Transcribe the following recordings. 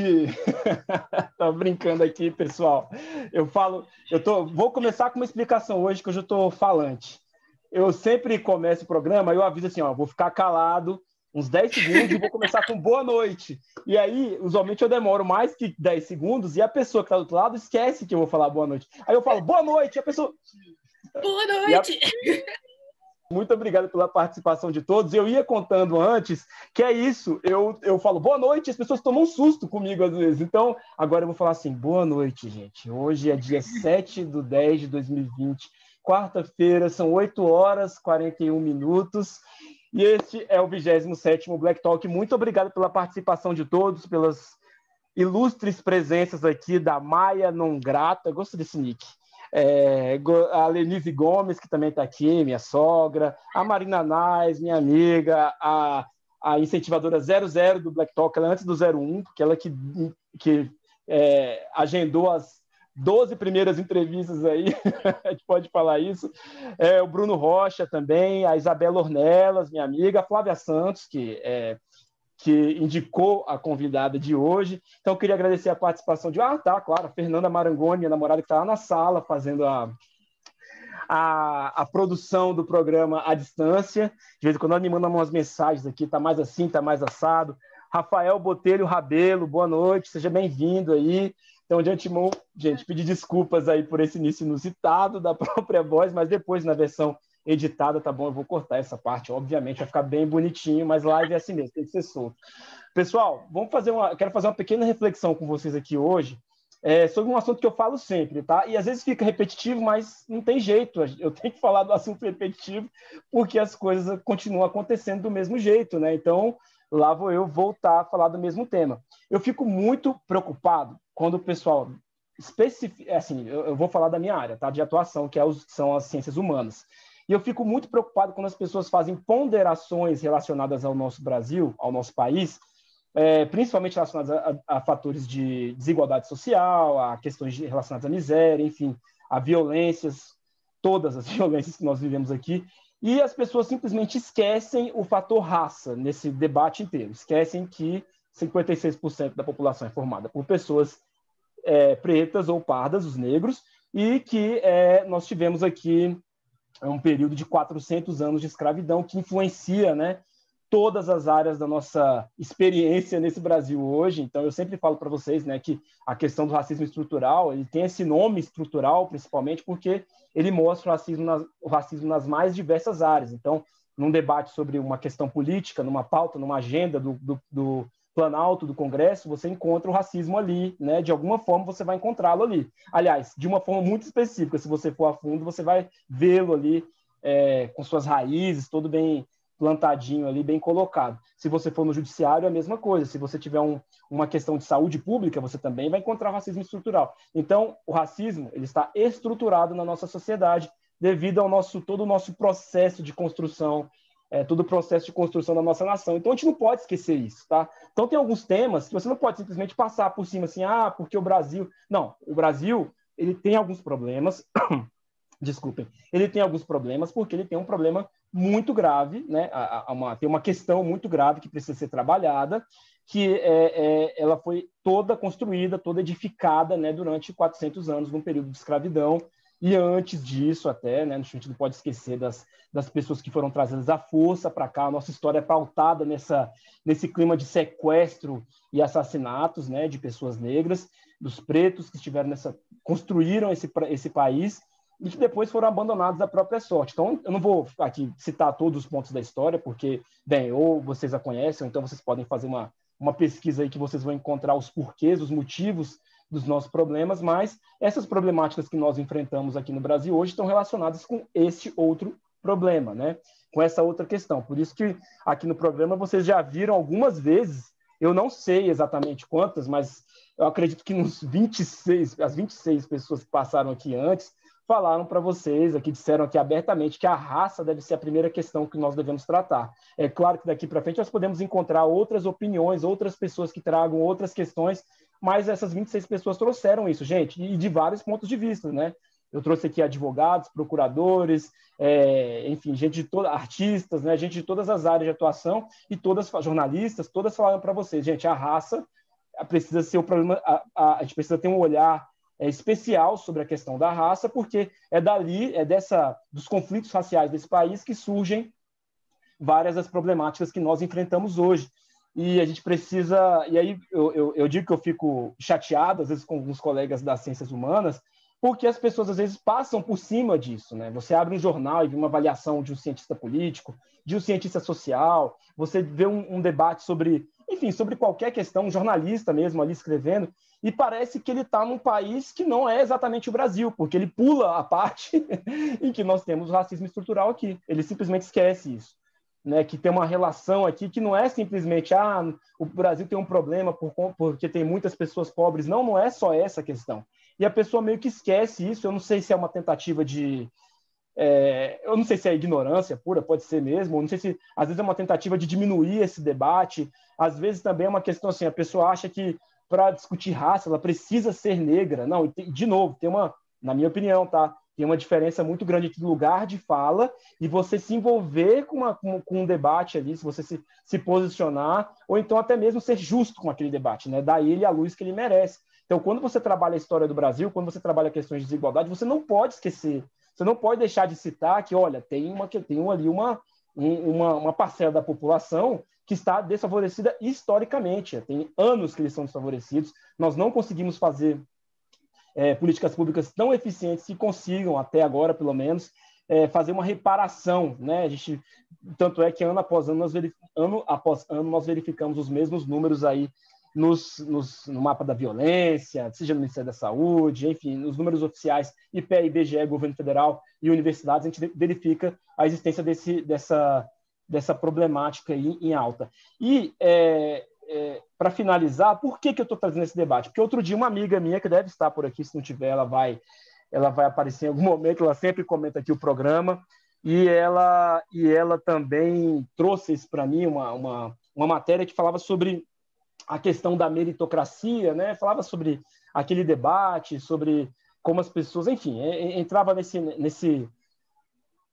noite! Tô brincando aqui, pessoal. Eu falo, eu tô, vou começar com uma explicação hoje que hoje eu estou falante. Eu sempre começo o programa, eu aviso assim, ó, vou ficar calado uns 10 segundos e vou começar com boa noite. E aí, usualmente eu demoro mais que 10 segundos e a pessoa que está do outro lado esquece que eu vou falar boa noite. Aí eu falo boa noite, e a pessoa Boa noite! Muito obrigado pela participação de todos. Eu ia contando antes que é isso. Eu, eu falo boa noite, as pessoas tomam um susto comigo às vezes. Então, agora eu vou falar assim: boa noite, gente. Hoje é dia 7 de 10 de 2020, quarta-feira, são 8 horas e 41 minutos. E este é o 27 Black Talk. Muito obrigado pela participação de todos, pelas ilustres presenças aqui da Maia Non Grata. Gosto desse nick é, a Lenise Gomes, que também está aqui, minha sogra, a Marina Nais, minha amiga, a, a incentivadora 00 do Black Talk, ela é antes do 01, porque ela que, que é, agendou as 12 primeiras entrevistas aí, a gente pode falar isso. É, o Bruno Rocha também, a Isabela Ornelas, minha amiga, a Flávia Santos, que é que indicou a convidada de hoje. Então, queria agradecer a participação de. Ah, tá, claro, a Fernanda Marangoni, minha namorada, que está lá na sala fazendo a, a, a, produção do programa à distância. De vez em quando ela me manda umas mensagens aqui, tá mais assim, tá mais assado. Rafael Botelho Rabelo, boa noite, seja bem-vindo aí. Então, de antemão, gente, pedir desculpas aí por esse início inusitado da própria voz, mas depois na versão editada, tá bom? Eu vou cortar essa parte, obviamente, vai ficar bem bonitinho, mas live é assim mesmo, tem que ser solto. Pessoal, vamos fazer uma. Quero fazer uma pequena reflexão com vocês aqui hoje é, sobre um assunto que eu falo sempre, tá? E às vezes fica repetitivo, mas não tem jeito. Eu tenho que falar do assunto repetitivo porque as coisas continuam acontecendo do mesmo jeito, né? Então, lá vou eu voltar a falar do mesmo tema. Eu fico muito preocupado quando o pessoal especifica, é assim, eu, vou falar da minha área, tá? De atuação, que é os, são as ciências humanas. E eu fico muito preocupado quando as pessoas fazem ponderações relacionadas ao nosso Brasil, ao nosso país, é, principalmente relacionadas a, a, a, fatores de desigualdade social, a questões de, relacionadas à miséria, enfim, a violências, todas as violências que nós vivemos aqui. E as pessoas simplesmente esquecem o fator raça nesse debate inteiro. Esquecem que 56% da população é formada por pessoas é, pretas ou pardas, os negros, e que é, nós tivemos aqui é um período de 400 anos de escravidão que influencia, né, todas as áreas da nossa experiência nesse Brasil hoje. Então, eu sempre falo para vocês, né, que a questão do racismo estrutural, ele tem esse nome estrutural, principalmente porque ele mostra o racismo nas, o racismo nas mais diversas áreas. Então, num debate sobre uma questão política, numa pauta, numa agenda do, do, do Planalto, do Congresso, você encontra o racismo ali, né? De alguma forma você vai encontrá-lo ali. Aliás, de uma forma muito específica, se você for a fundo, você vai vê-lo ali é, com suas raízes, todo bem plantadinho ali, bem colocado. Se você for no judiciário, é a mesma coisa. Se você tiver um, uma questão de saúde pública, você também vai encontrar racismo estrutural. Então, o racismo ele está estruturado na nossa sociedade devido ao nosso todo o nosso processo de construção é, todo o processo de construção da nossa nação. Então a gente não pode esquecer isso, tá? Então tem alguns temas que você não pode simplesmente passar por cima assim, ah, porque o Brasil. Não, o Brasil ele tem alguns problemas. Desculpem, ele tem alguns problemas porque ele tem um problema muito grave, né? Uma, tem uma questão muito grave que precisa ser trabalhada, que é, é, ela foi toda construída, toda edificada, né? Durante 400 anos, num período de escravidão, e antes disso, até, né, a gente não pode esquecer das, das pessoas que foram trazidas à força para cá. A nossa história é pautada nessa, nesse clima de sequestro e assassinatos né, de pessoas negras, dos pretos que estiveram nessa. construíram esse, esse país e que depois foram abandonados à própria sorte. Então, eu não vou aqui citar todos os pontos da história, porque, bem, ou vocês a conhecem, ou então vocês podem fazer uma, uma pesquisa aí que vocês vão encontrar os porquês, os motivos dos nossos problemas, mas essas problemáticas que nós enfrentamos aqui no Brasil hoje estão relacionadas com este outro problema, né? Com essa outra questão. Por isso que aqui no programa vocês já viram algumas vezes, eu não sei exatamente quantas, mas eu acredito que nos 26, as 26 pessoas que passaram aqui antes, falaram para vocês, aqui disseram aqui abertamente que a raça deve ser a primeira questão que nós devemos tratar. É claro que daqui para frente nós podemos encontrar outras opiniões, outras pessoas que tragam outras questões mas essas 26 pessoas trouxeram isso, gente, e de vários pontos de vista, né? Eu trouxe aqui advogados, procuradores, é, enfim, gente de todas, artistas, né? Gente de todas as áreas de atuação e todas jornalistas, todas falaram para vocês, gente, a raça precisa ser o problema, a, a, a gente precisa ter um olhar é, especial sobre a questão da raça, porque é dali, é dessa dos conflitos raciais desse país que surgem várias das problemáticas que nós enfrentamos hoje. E a gente precisa. E aí eu, eu, eu digo que eu fico chateado, às vezes, com alguns colegas das ciências humanas, porque as pessoas às vezes passam por cima disso, né? Você abre um jornal e vê uma avaliação de um cientista político, de um cientista social, você vê um, um, debate sobre, enfim, sobre qualquer questão, um jornalista mesmo ali escrevendo, e parece que ele está num país que não é exatamente o Brasil, porque ele pula a parte em que nós temos racismo estrutural aqui. Ele simplesmente esquece isso né, que tem uma relação aqui que não é simplesmente ah, o Brasil tem um problema por, porque tem muitas pessoas pobres. Não, não é só essa questão. E a pessoa meio que esquece isso. Eu não sei se é uma tentativa de. É, eu não sei se é ignorância pura, pode ser mesmo. Eu não sei se às vezes é uma tentativa de diminuir esse debate. Às vezes também é uma questão assim: a pessoa acha que para discutir raça ela precisa ser negra. Não, de novo, tem uma, na minha opinião, tá? Tem uma diferença muito grande entre lugar de fala e você se envolver com, uma, com, com, um debate ali, se você se, se posicionar, ou então até mesmo ser justo com aquele debate, né? dar ele a luz que ele merece. Então, quando você trabalha a história do Brasil, quando você trabalha questões de desigualdade, você não pode esquecer, você não pode deixar de citar que, olha, tem, uma, tem ali uma, uma, uma parcela da população que está desfavorecida historicamente. Tem anos que eles são desfavorecidos. Nós não conseguimos fazer é, políticas públicas tão eficientes que consigam, até agora pelo menos, é, fazer uma reparação. Né? A gente, tanto é que ano após ano, nós ano após ano, nós verificamos os mesmos números aí nos, nos, no mapa da violência, seja no Ministério da Saúde, enfim, nos números oficiais, IPE, IBGE, Governo Federal e universidades, a gente verifica a existência desse, dessa, dessa problemática aí em alta. E é, é, para finalizar, por que, que eu estou trazendo esse debate? Porque outro dia uma amiga minha, que deve estar por aqui, se não tiver, ela vai, ela vai aparecer em algum momento, ela sempre comenta aqui o programa, e ela, e ela também trouxe isso para mim, uma, uma, uma matéria que falava sobre a questão da meritocracia, né? falava sobre aquele debate, sobre como as pessoas, enfim, entrava nesse, nesse,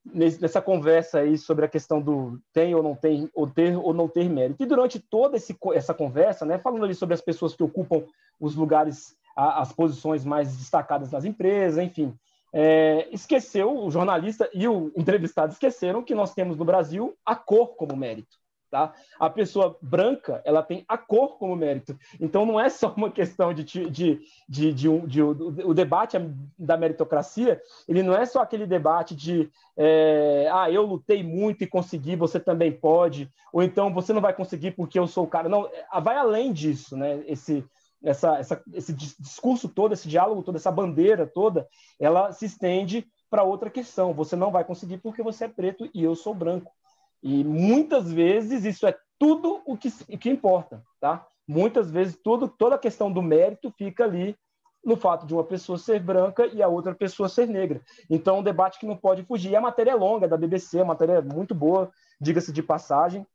nessa conversa aí sobre a questão do tem ou não tem, ou ter ou não ter mérito. E durante toda esse, essa conversa, né, falando ali sobre as pessoas que ocupam os lugares, as posições mais destacadas nas empresas, enfim, é, esqueceu, o jornalista e o entrevistado esqueceram que nós temos no Brasil a cor como mérito. Tá? A pessoa branca ela tem a cor como mérito. Então não é só uma questão de, de, de, de, um, de o debate da meritocracia, ele não é só aquele debate de é, ah, eu lutei muito e consegui, você também pode, ou então você não vai conseguir porque eu sou o cara. Não, é, vai além disso, né? Esse, essa, essa, esse discurso todo, esse diálogo todo, essa bandeira toda, ela se estende para outra questão. Você não vai conseguir porque você é preto e eu sou branco. E muitas vezes isso é tudo o que, que importa, tá? Muitas vezes tudo, toda a questão do mérito fica ali no fato de uma pessoa ser branca e a outra pessoa ser negra. Então, é um debate que não pode fugir. E a matéria é longa, é da BBC, a matéria é muito boa, diga-se de passagem.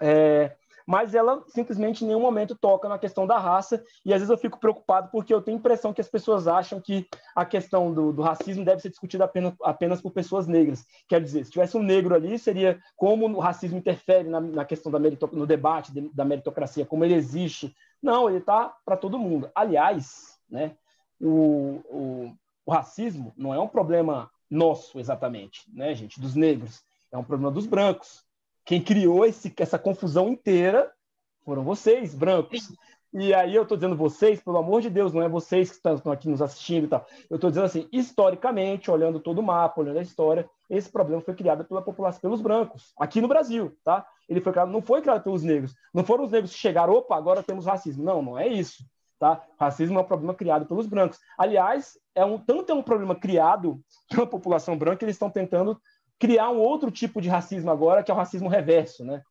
É, mas ela simplesmente em nenhum momento toca na questão da raça, e às vezes eu fico preocupado porque eu tenho a impressão que as pessoas acham que a questão do, do racismo deve ser discutida apenas, apenas por pessoas negras. Quer dizer, se tivesse um negro ali, seria como o racismo interfere na, na questão da no debate de, da meritocracia, como ele existe. Não, ele está para todo mundo. Aliás, né, o, o, o racismo não é um problema nosso exatamente, né, gente, dos negros. É um problema dos brancos. Quem criou esse, essa confusão inteira foram vocês, brancos. E aí eu estou dizendo vocês, pelo amor de Deus, não é vocês que estão aqui nos assistindo e tal. Eu estou dizendo assim, historicamente, olhando todo o mapa, olhando a história, esse problema foi criado pela população, pelos brancos, aqui no Brasil, tá? Ele foi criado, não foi criado pelos negros. Não foram os negros que chegaram, opa, agora temos racismo. Não, não é isso, tá? Racismo é um problema criado pelos brancos. Aliás, é um tanto é um problema criado pela população branca, eles estão tentando criar um outro tipo de racismo agora, que é o racismo reverso, né?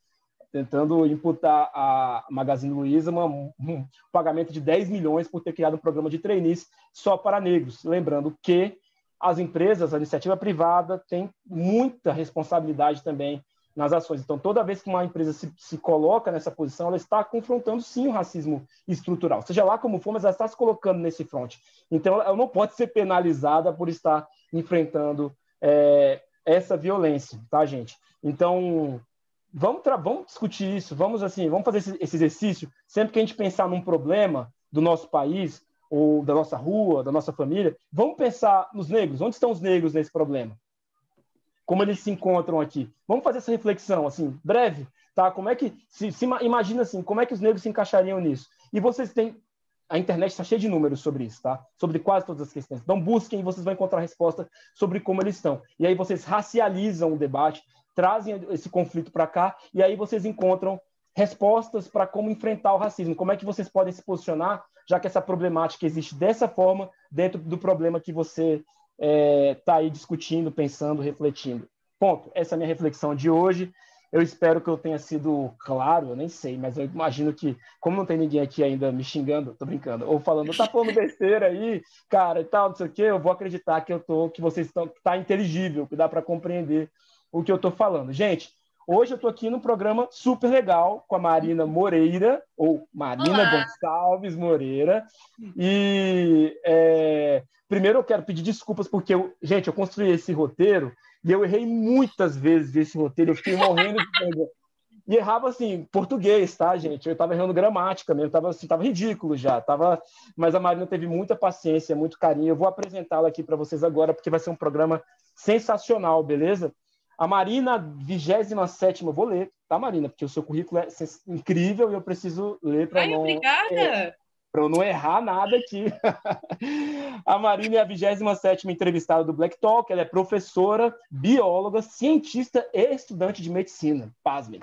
Tentando imputar a Magazine Luiza um, um pagamento de 10 milhões por ter criado um programa de trainees só para negros. Lembrando que as empresas, a iniciativa privada, tem muita responsabilidade também nas ações. Então, toda vez que uma empresa se, se, coloca nessa posição, ela está confrontando sim o racismo estrutural. Seja lá como for, mas ela está se colocando nesse fronte. Então, ela não pode ser penalizada por estar enfrentando é, essa violência, tá, gente? Então, vamos, vamos discutir isso, vamos assim, vamos fazer esse, esse exercício. Sempre que a gente pensar num problema do nosso país, ou da nossa rua, da nossa família, vamos pensar nos negros. Onde estão os negros nesse problema? Como eles se encontram aqui? Vamos fazer essa reflexão, assim, breve, tá? Como é que se, se imagina assim, como é que os negros se encaixariam nisso? E vocês têm a internet está cheia de números sobre isso, tá? Sobre quase todas as questões. Então busquem e vocês vão encontrar resposta sobre como eles estão. E aí vocês racializam o debate, trazem esse conflito para cá e aí vocês encontram respostas para como enfrentar o racismo. Como é que vocês podem se posicionar, já que essa problemática existe dessa forma dentro do problema que você está é, tá aí discutindo, pensando, refletindo. Ponto. Essa é a minha reflexão de hoje. Eu espero que eu tenha sido claro, eu nem sei, mas eu imagino que, como não tem ninguém aqui ainda me xingando, tô brincando, ou falando, tá falando besteira aí, cara, e tal, não sei o quê, eu vou acreditar que eu tô, que vocês estão, que tá inteligível, que dá para compreender o que eu tô falando. Gente, hoje eu tô aqui num programa super legal com a Marina Moreira, ou Marina Olá. Gonçalves Moreira, e é, primeiro eu quero pedir desculpas porque, eu, gente, eu construí esse roteiro e eu errei muitas vezes esse roteiro, eu fiquei morrendo de vergonha. E errava assim, português, tá, gente? Eu tava errando gramática mesmo, tava, assim, tava ridículo já. Tava... Mas a Marina teve muita paciência, muito carinho. Eu vou apresentá-la aqui para vocês agora, porque vai ser um programa sensacional, beleza? A Marina, 27, vou ler, tá, Marina? Porque o seu currículo é incrível e eu preciso ler para não. Obrigada! É para eu não errar nada aqui. a Marina é a 27 entrevistada do Black Talk, ela é professora, bióloga, cientista e estudante de medicina. Pasmem.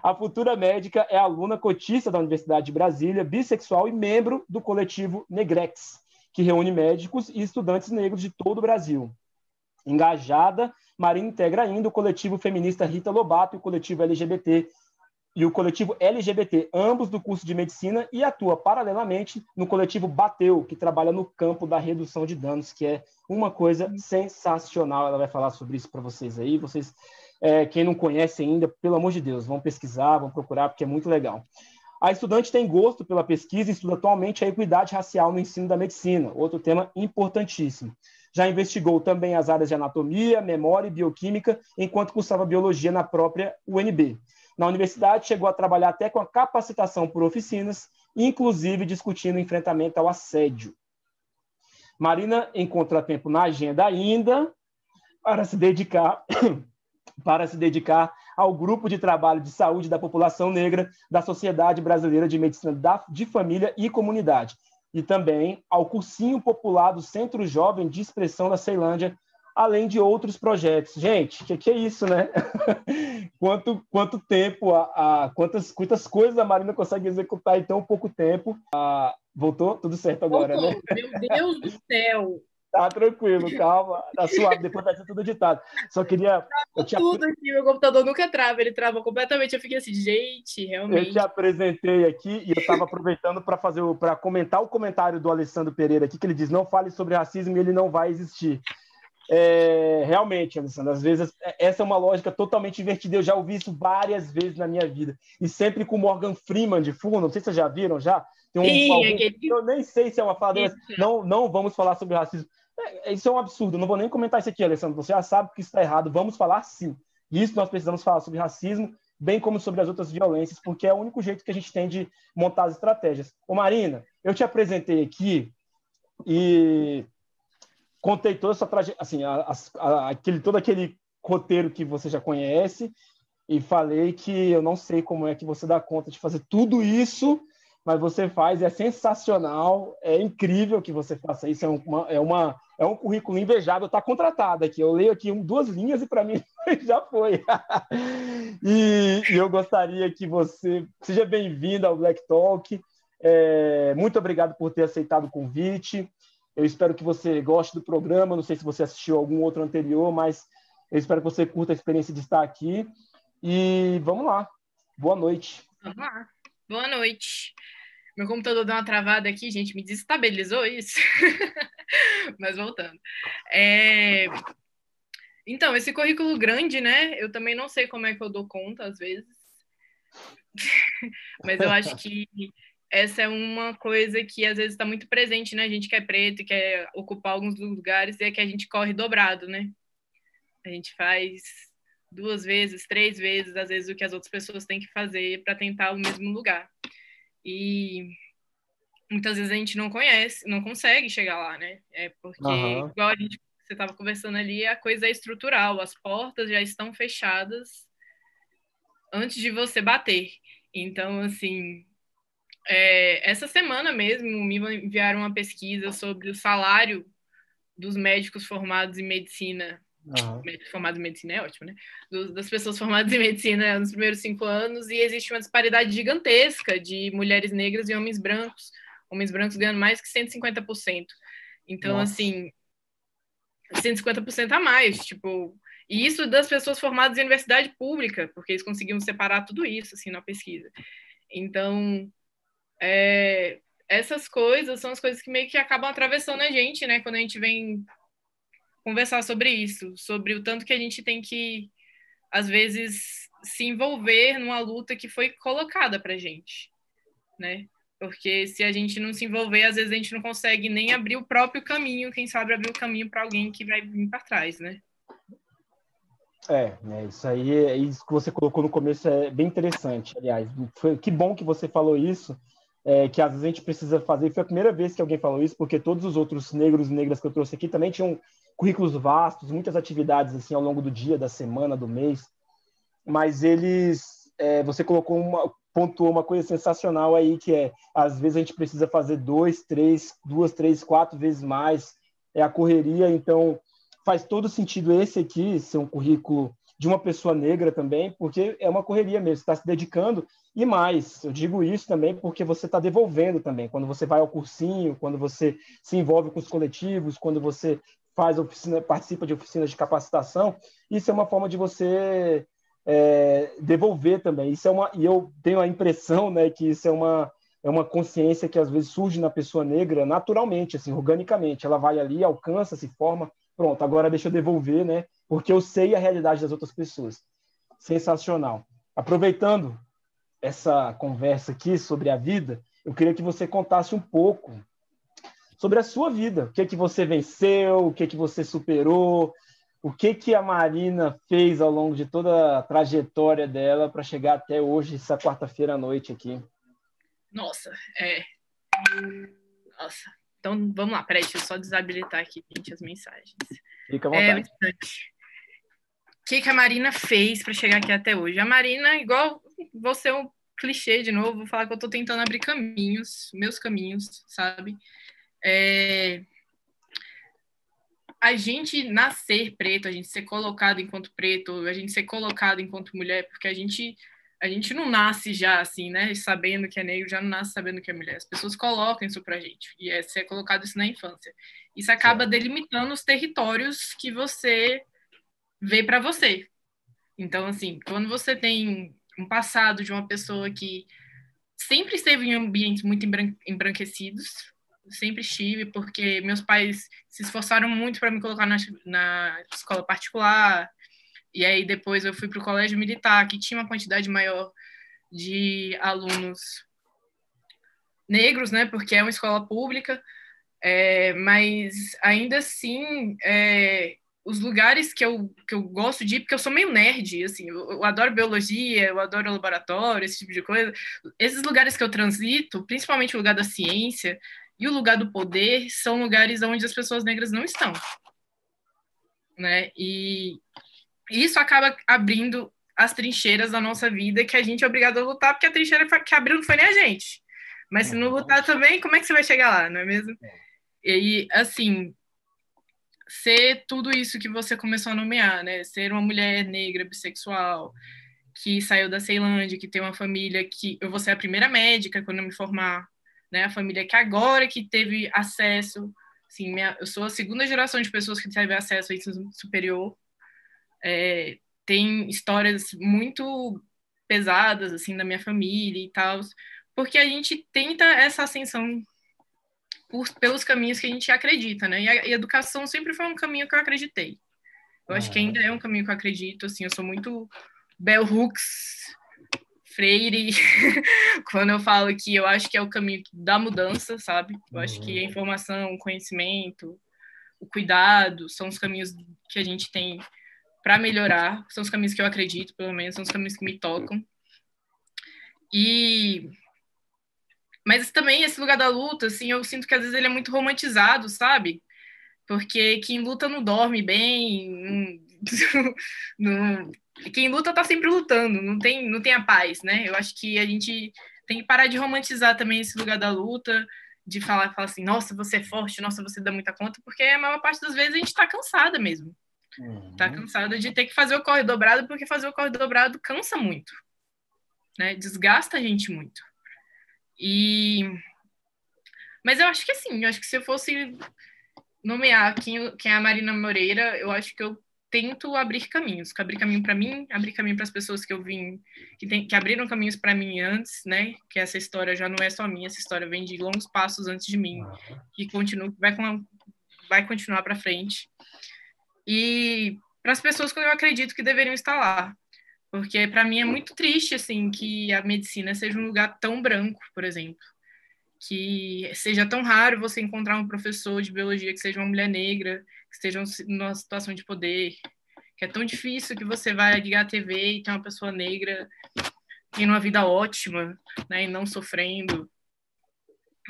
A futura médica é aluna cotista da Universidade de Brasília, bissexual e membro do coletivo Negrex, que reúne médicos e estudantes negros de todo o Brasil. Engajada, Marina integra ainda o coletivo feminista Rita Lobato e o coletivo LGBT e o coletivo LGBT, ambos do curso de medicina, e atua paralelamente no coletivo Bateu, que trabalha no campo da redução de danos, que é uma coisa sensacional. Ela vai falar sobre isso para vocês aí. Vocês, é, quem não conhece ainda, pelo amor de Deus, vão pesquisar, vão procurar, porque é muito legal. A estudante tem gosto pela pesquisa e estuda atualmente a equidade racial no ensino da medicina, outro tema importantíssimo. Já investigou também as áreas de anatomia, memória e bioquímica, enquanto cursava biologia na própria UNB. Na universidade, chegou a trabalhar até com a capacitação por oficinas, inclusive discutindo enfrentamento ao assédio. Marina encontra tempo na agenda ainda para se dedicar para se dedicar ao grupo de trabalho de saúde da população negra da Sociedade Brasileira de Medicina de Família e Comunidade, e também ao cursinho popular do Centro Jovem de Expressão da Ceilândia, além de outros projetos. Gente, que que é isso, né? quanto, quanto tempo, a, a, quantas, quantas coisas a Marina consegue executar em tão pouco tempo. Ah, voltou? Tudo certo agora, voltou. né? Meu Deus do céu! Tá tranquilo, calma, tá suave, depois vai ser tudo editado. Só queria. Eu tinha... Tudo aqui, meu computador nunca trava, ele trava completamente. Eu fiquei assim, gente, realmente. Eu te apresentei aqui e eu estava aproveitando para fazer para comentar o comentário do Alessandro Pereira aqui, que ele diz: não fale sobre racismo e ele não vai existir. É, realmente, Alessandro, às vezes é, essa é uma lógica totalmente invertida. Eu já ouvi isso várias vezes na minha vida. E sempre com Morgan Freeman de fundo, não sei se vocês já viram já. Tem um, Sim, algum, aquele... Eu nem sei se é uma fala não, não vamos falar sobre racismo. É, isso é um absurdo, não vou nem comentar isso aqui, Alessandro. Você já sabe que está errado, vamos falar sim. Isso nós precisamos falar sobre racismo, bem como sobre as outras violências, porque é o único jeito que a gente tem de montar as estratégias. Ô Marina, eu te apresentei aqui e contei toda essa trajetória, assim, a, a, aquele, todo aquele roteiro que você já conhece e falei que eu não sei como é que você dá conta de fazer tudo isso, mas você faz, é sensacional, é incrível que você faça isso, é uma, é uma é um currículo invejável, está contratado aqui. Eu leio aqui um, duas linhas e para mim já foi. e, e, eu gostaria que você seja bem-vindo ao Black Talk. É, muito obrigado por ter aceitado o convite. Eu espero que você goste do programa. Não sei se você assistiu algum outro anterior, mas eu espero que você curta a experiência de estar aqui. E vamos lá. Boa noite. Vamos lá. Boa noite. Meu computador deu uma travada aqui, gente. Me desestabilizou isso. mas voltando. É... Então, esse currículo grande, né? Eu também não sei como é que eu dou conta, às vezes. mas eu acho que essa é uma coisa que às vezes está muito presente, né? A gente que é preto e quer ocupar alguns lugares e é que a gente corre dobrado, né? A gente faz duas vezes, três vezes, às vezes, o que as outras pessoas têm que fazer para tentar o mesmo lugar. E muitas vezes a gente não conhece, não consegue chegar lá, né? É porque, uhum. igual a gente, você estava conversando ali, a coisa é estrutural, as portas já estão fechadas antes de você bater. Então, assim, é, essa semana mesmo me enviaram uma pesquisa sobre o salário dos médicos formados em medicina Uhum. Formado em medicina é ótimo, né? das pessoas formadas em medicina nos primeiros cinco anos, e existe uma disparidade gigantesca de mulheres negras e homens brancos. Homens brancos ganhando mais que 150%. Então, Nossa. assim, 150% a mais, tipo. E isso das pessoas formadas em universidade pública, porque eles conseguiam separar tudo isso, assim, na pesquisa. Então, é, essas coisas são as coisas que meio que acabam atravessando a gente, né? Quando a gente vem conversar sobre isso, sobre o tanto que a gente tem que, às vezes, se envolver numa luta que foi colocada para gente, né? Porque se a gente não se envolver, às vezes a gente não consegue nem abrir o próprio caminho, quem sabe abrir o caminho para alguém que vai vir para trás, né? É, é, isso aí, é isso que você colocou no começo é bem interessante, aliás. Foi, que bom que você falou isso, é, que às vezes a gente precisa fazer. Foi a primeira vez que alguém falou isso, porque todos os outros negros e negras que eu trouxe aqui também tinham currículos vastos, muitas atividades assim ao longo do dia, da semana, do mês, mas eles, é, você colocou uma, pontuou uma coisa sensacional aí que é, às vezes a gente precisa fazer dois, três, duas, três, quatro vezes mais, é a correria, então faz todo sentido esse aqui ser um currículo de uma pessoa negra também, porque é uma correria mesmo, está se dedicando e mais. Eu digo isso também porque você está devolvendo também. Quando você vai ao cursinho, quando você se envolve com os coletivos, quando você faz oficina, participa de oficinas de capacitação, isso é uma forma de você é, devolver também. Isso é uma, e eu tenho a impressão, né, que isso é uma é uma consciência que às vezes surge na pessoa negra naturalmente, assim, organicamente. Ela vai ali, alcança, se forma, pronto. Agora deixa eu devolver, né? Porque eu sei a realidade das outras pessoas. Sensacional. Aproveitando essa conversa aqui sobre a vida, eu queria que você contasse um pouco sobre a sua vida. O que que você venceu, o que que você superou, o que que a Marina fez ao longo de toda a trajetória dela para chegar até hoje, essa quarta-feira à noite aqui. Nossa, é. Nossa. Então, vamos lá, peraí, deixa eu só desabilitar aqui, gente, as mensagens. Fica à é, vontade. É, o que, que a Marina fez para chegar aqui até hoje? A Marina, igual você é um clichê de novo, vou falar que eu estou tentando abrir caminhos, meus caminhos, sabe? É... A gente nascer preto, a gente ser colocado enquanto preto, a gente ser colocado enquanto mulher, porque a gente a gente não nasce já assim, né, sabendo que é negro, já não nasce sabendo que é mulher. As pessoas colocam isso pra gente, e é ser colocado isso na infância. Isso acaba delimitando os territórios que você vê para você. Então, assim, quando você tem um passado de uma pessoa que sempre esteve em ambientes muito embranquecidos, sempre estive, porque meus pais se esforçaram muito para me colocar na, na escola particular, e aí depois eu fui para o colégio militar, que tinha uma quantidade maior de alunos negros, né, porque é uma escola pública, é, mas ainda assim, é, os lugares que eu, que eu gosto de ir, porque eu sou meio nerd, assim, eu, eu, adoro biologia, eu adoro laboratório, esse tipo de coisa. Esses lugares que eu transito, principalmente o lugar da ciência, e o lugar do poder são lugares onde as pessoas negras não estão. Né? E isso acaba abrindo as trincheiras da nossa vida que a gente é obrigado a lutar, porque a trincheira que abriu não foi nem a gente. Mas se não uhum. lutar também, como é que você vai chegar lá, não é mesmo? E assim, ser tudo isso que você começou a nomear, né? Ser uma mulher negra, bissexual, que saiu da Ceilândia, que tem uma família que eu vou ser a primeira médica quando eu me formar, né? A família que agora que teve acesso, assim, minha, eu sou a segunda geração de pessoas que teve acesso a ensino superior. É, tem histórias muito pesadas assim da minha família e tal, porque a gente tenta essa ascensão por, pelos caminhos que a gente acredita, né? E a, e a, educação sempre foi um caminho que eu acreditei. Eu acho que ainda é um caminho que eu acredito, assim, eu sou muito bell hooks Freire, quando eu falo que eu acho que é o caminho da mudança, sabe? Eu acho que a uhum. informação, o conhecimento, o cuidado são os caminhos que a gente tem para melhorar, são os caminhos que eu acredito, pelo menos, são os caminhos que me tocam. E mas também esse lugar da luta, assim, eu sinto que às vezes ele é muito romantizado, sabe? Porque quem luta não dorme bem, não, quem luta tá sempre lutando, não tem, não tem a paz, né? Eu acho que a gente tem que parar de romantizar também esse lugar da luta, de falar, falar assim, nossa, você é forte, nossa, você dá muita conta, porque a maior parte das vezes a gente tá cansada mesmo. Uhum. Tá cansada de ter que fazer o corre dobrado, porque fazer o corre dobrado cansa muito, né? Desgasta a gente muito. E mas eu acho que assim, eu acho que se eu fosse nomear quem, quem é a Marina Moreira, eu acho que eu tento abrir caminhos, abrir caminho para mim, abrir caminho para as pessoas que eu vim, que, tem, que abriram caminhos para mim antes, né? Que essa história já não é só minha, essa história vem de longos passos antes de mim, que continua, vai, vai continuar para frente. E para as pessoas que eu acredito que deveriam estar lá, porque para mim é muito triste assim que a medicina seja um lugar tão branco, por exemplo, que seja tão raro você encontrar um professor de biologia que seja uma mulher negra, que esteja numa situação de poder, que é tão difícil que você vai ligar a TV e tem uma pessoa negra tendo uma vida ótima, né, e não sofrendo.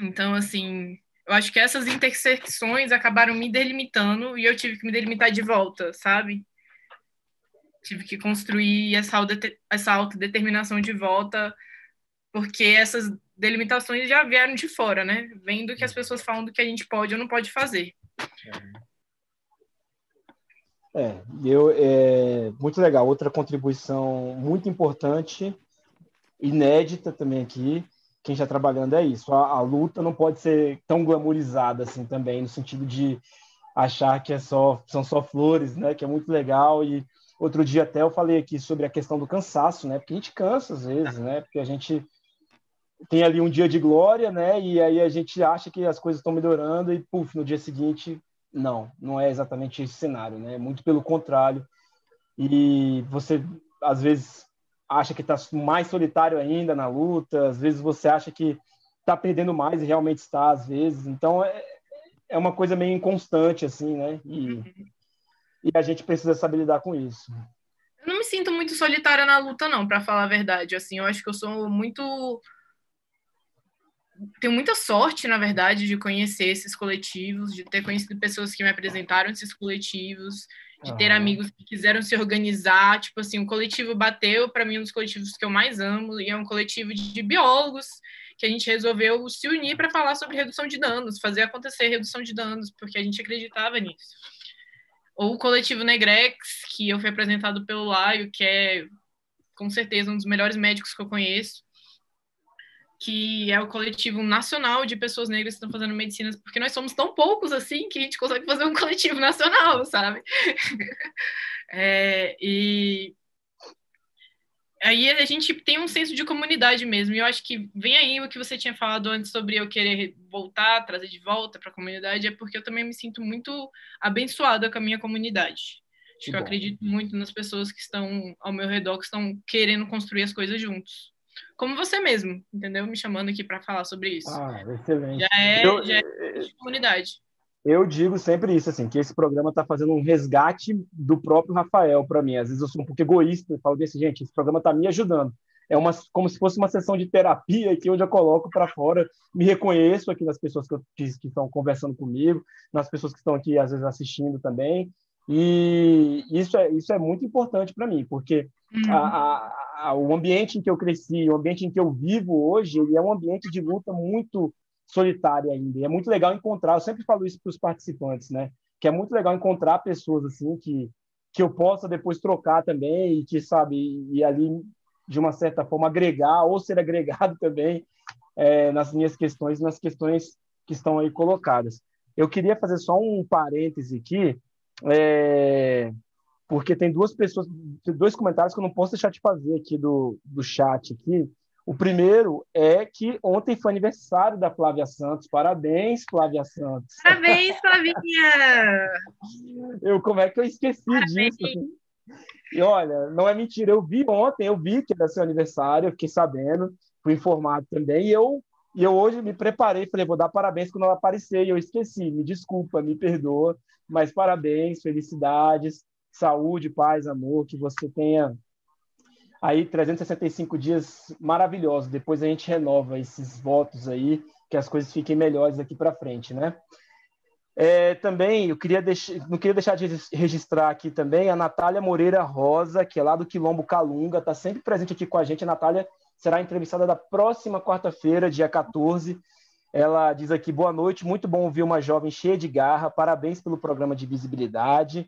Então, assim, eu acho que essas intersecções acabaram me delimitando e eu tive que me delimitar de volta, sabe? Tive que construir essa, essa autodeterminação de volta, porque essas delimitações já vieram de fora, né? Vendo que as pessoas falam do que a gente pode ou não pode fazer. É, eu, é muito legal. Outra contribuição muito importante, inédita também aqui, quem está trabalhando é isso. A, a, luta não pode ser tão glamourizada assim também, no sentido de achar que é só, são só flores, né? Que é muito legal e Outro dia até eu falei aqui sobre a questão do cansaço, né? Porque a gente cansa às vezes, né? Porque a gente tem ali um dia de glória, né? E aí a gente acha que as coisas estão melhorando e, puf, no dia seguinte, não, não é exatamente esse cenário, né? Muito pelo contrário. E você, às vezes, acha que está mais solitário ainda na luta, às vezes você acha que está perdendo mais e realmente está, às vezes. Então, é, é uma coisa meio inconstante, assim, né? E uhum e a gente precisa saber lidar com isso. Eu não me sinto muito solitária na luta, não, para falar a verdade. Assim, eu acho que eu sou muito. Tenho muita sorte, na verdade, de conhecer esses coletivos, de ter conhecido pessoas que me apresentaram esses coletivos, de ter amigos que quiseram se organizar. Tipo assim, o coletivo bateu, para mim, um dos coletivos que eu mais amo, e é um coletivo de biólogos que a gente resolveu se unir para falar sobre redução de danos, fazer acontecer redução de danos, porque a gente acreditava nisso ou o coletivo Negrex, que eu fui apresentado pelo Laio, que é com certeza um dos melhores médicos que eu conheço, que é o coletivo nacional de pessoas negras que estão fazendo medicina, porque nós somos tão poucos assim que a gente consegue fazer um coletivo nacional, sabe? é, e aí a gente tem um senso de comunidade mesmo. E eu acho que vem aí o que você tinha falado antes sobre eu querer voltar, trazer de volta para a comunidade, é porque eu também me sinto muito abençoada com a minha comunidade. Acho que, que eu acredito muito nas pessoas que estão ao meu redor, que estão querendo construir as coisas juntos. Como você mesmo, entendeu? Me chamando aqui para falar sobre isso. Ah, excelente. Já é, eu, já é de comunidade eu digo sempre isso, assim, que esse programa está fazendo um resgate do próprio Rafael para mim. Às vezes eu sou um pouco egoísta, falo desse, gente, esse programa está me ajudando. É uma, como se fosse uma sessão de terapia aqui, onde eu coloco para fora, me reconheço aqui nas pessoas que, eu, que, que estão conversando comigo, nas pessoas que estão aqui, às vezes, assistindo também. E isso é, isso é muito importante para mim, porque uhum. a, a, a, o ambiente em que eu cresci, o ambiente em que eu vivo hoje, ele é um ambiente de luta muito solitária ainda. E é muito legal encontrar, eu sempre falo isso para os participantes, né? Que é muito legal encontrar pessoas assim que que eu possa depois trocar também e que sabe e, ali de uma certa forma agregar ou ser agregado também é, nas minhas questões, nas questões que estão aí colocadas. Eu queria fazer só um parêntese aqui, é, porque tem duas pessoas, dois comentários que eu não posso deixar de fazer aqui do, do chat aqui. O primeiro é que ontem foi aniversário da Flávia Santos. Parabéns, Flávia Santos. Parabéns, Flavinha! eu, como é que eu esqueci Parabéns. disso? E olha, não é mentira, eu vi ontem, eu vi que era seu aniversário, eu fiquei sabendo, fui informado também, e eu, e eu hoje me preparei, falei, vou dar parabéns quando ela aparecer, e eu esqueci, me desculpa, me perdoa, mas parabéns, felicidades, saúde, paz, amor, que você tenha aí 365 dias maravilhosos. Depois a gente renova esses votos aí, que as coisas fiquem melhores aqui para frente, né? É, também eu queria deixar, não queria deixar de registrar aqui também a Natália Moreira Rosa, que é lá do Quilombo Calunga, está sempre presente aqui com a gente. A Natália será entrevistada da próxima quarta-feira, dia 14. Ela diz aqui: boa noite, muito bom ouvir uma jovem cheia de garra, parabéns pelo programa de visibilidade.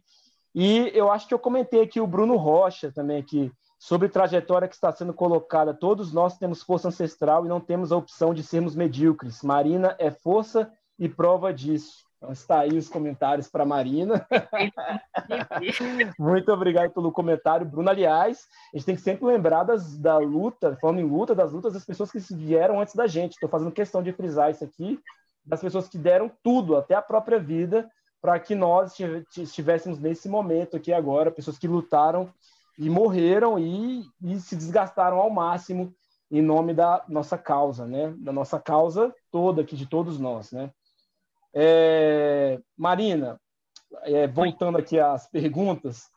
E eu acho que eu comentei aqui o Bruno Rocha também aqui, sobre trajetória que está sendo colocada. Todos nós temos força ancestral e não temos a opção de sermos medíocres. Marina é força e prova disso. Então, está aí os comentários para Marina. Muito obrigado pelo comentário, Bruno. Aliás, a gente tem que sempre lembrar das, da luta, falando em luta, das lutas das pessoas que vieram antes da gente. Estou fazendo questão de frisar isso aqui, das pessoas que deram tudo, até a própria vida, para que nós estivéssemos nesse momento aqui agora, pessoas que lutaram e morreram e, e se desgastaram ao máximo em nome da nossa causa, né? Da nossa causa toda aqui, de todos nós, né? É, Marina, é, voltando aqui às perguntas,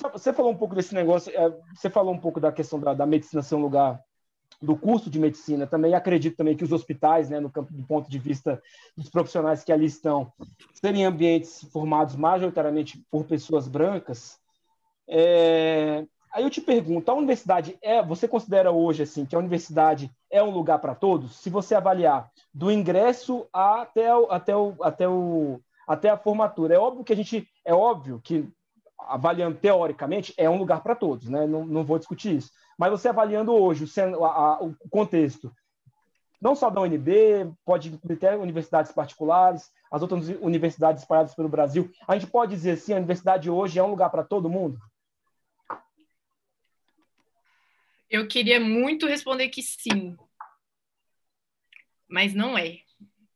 tá, você falou um pouco desse negócio, é, você falou um pouco da questão da, da, medicina ser um lugar do curso de medicina. Também acredito também que os hospitais, né, no campo do ponto de vista dos profissionais que ali estão, serem ambientes formados majoritariamente por pessoas brancas. É, Aí eu te pergunto, a universidade é, você considera hoje assim que a universidade é um lugar para todos? Se você avaliar do ingresso até o, até o, até o até a formatura, é óbvio que a gente é óbvio que avaliando teoricamente é um lugar para todos, né? Não, não vou discutir isso. Mas você avaliando hoje o, a, o contexto, não só da UNB, pode incluir até universidades particulares, as outras universidades espalhadas pelo Brasil. A gente pode dizer assim, a universidade hoje é um lugar para todo mundo? Eu queria muito responder que sim, mas não é.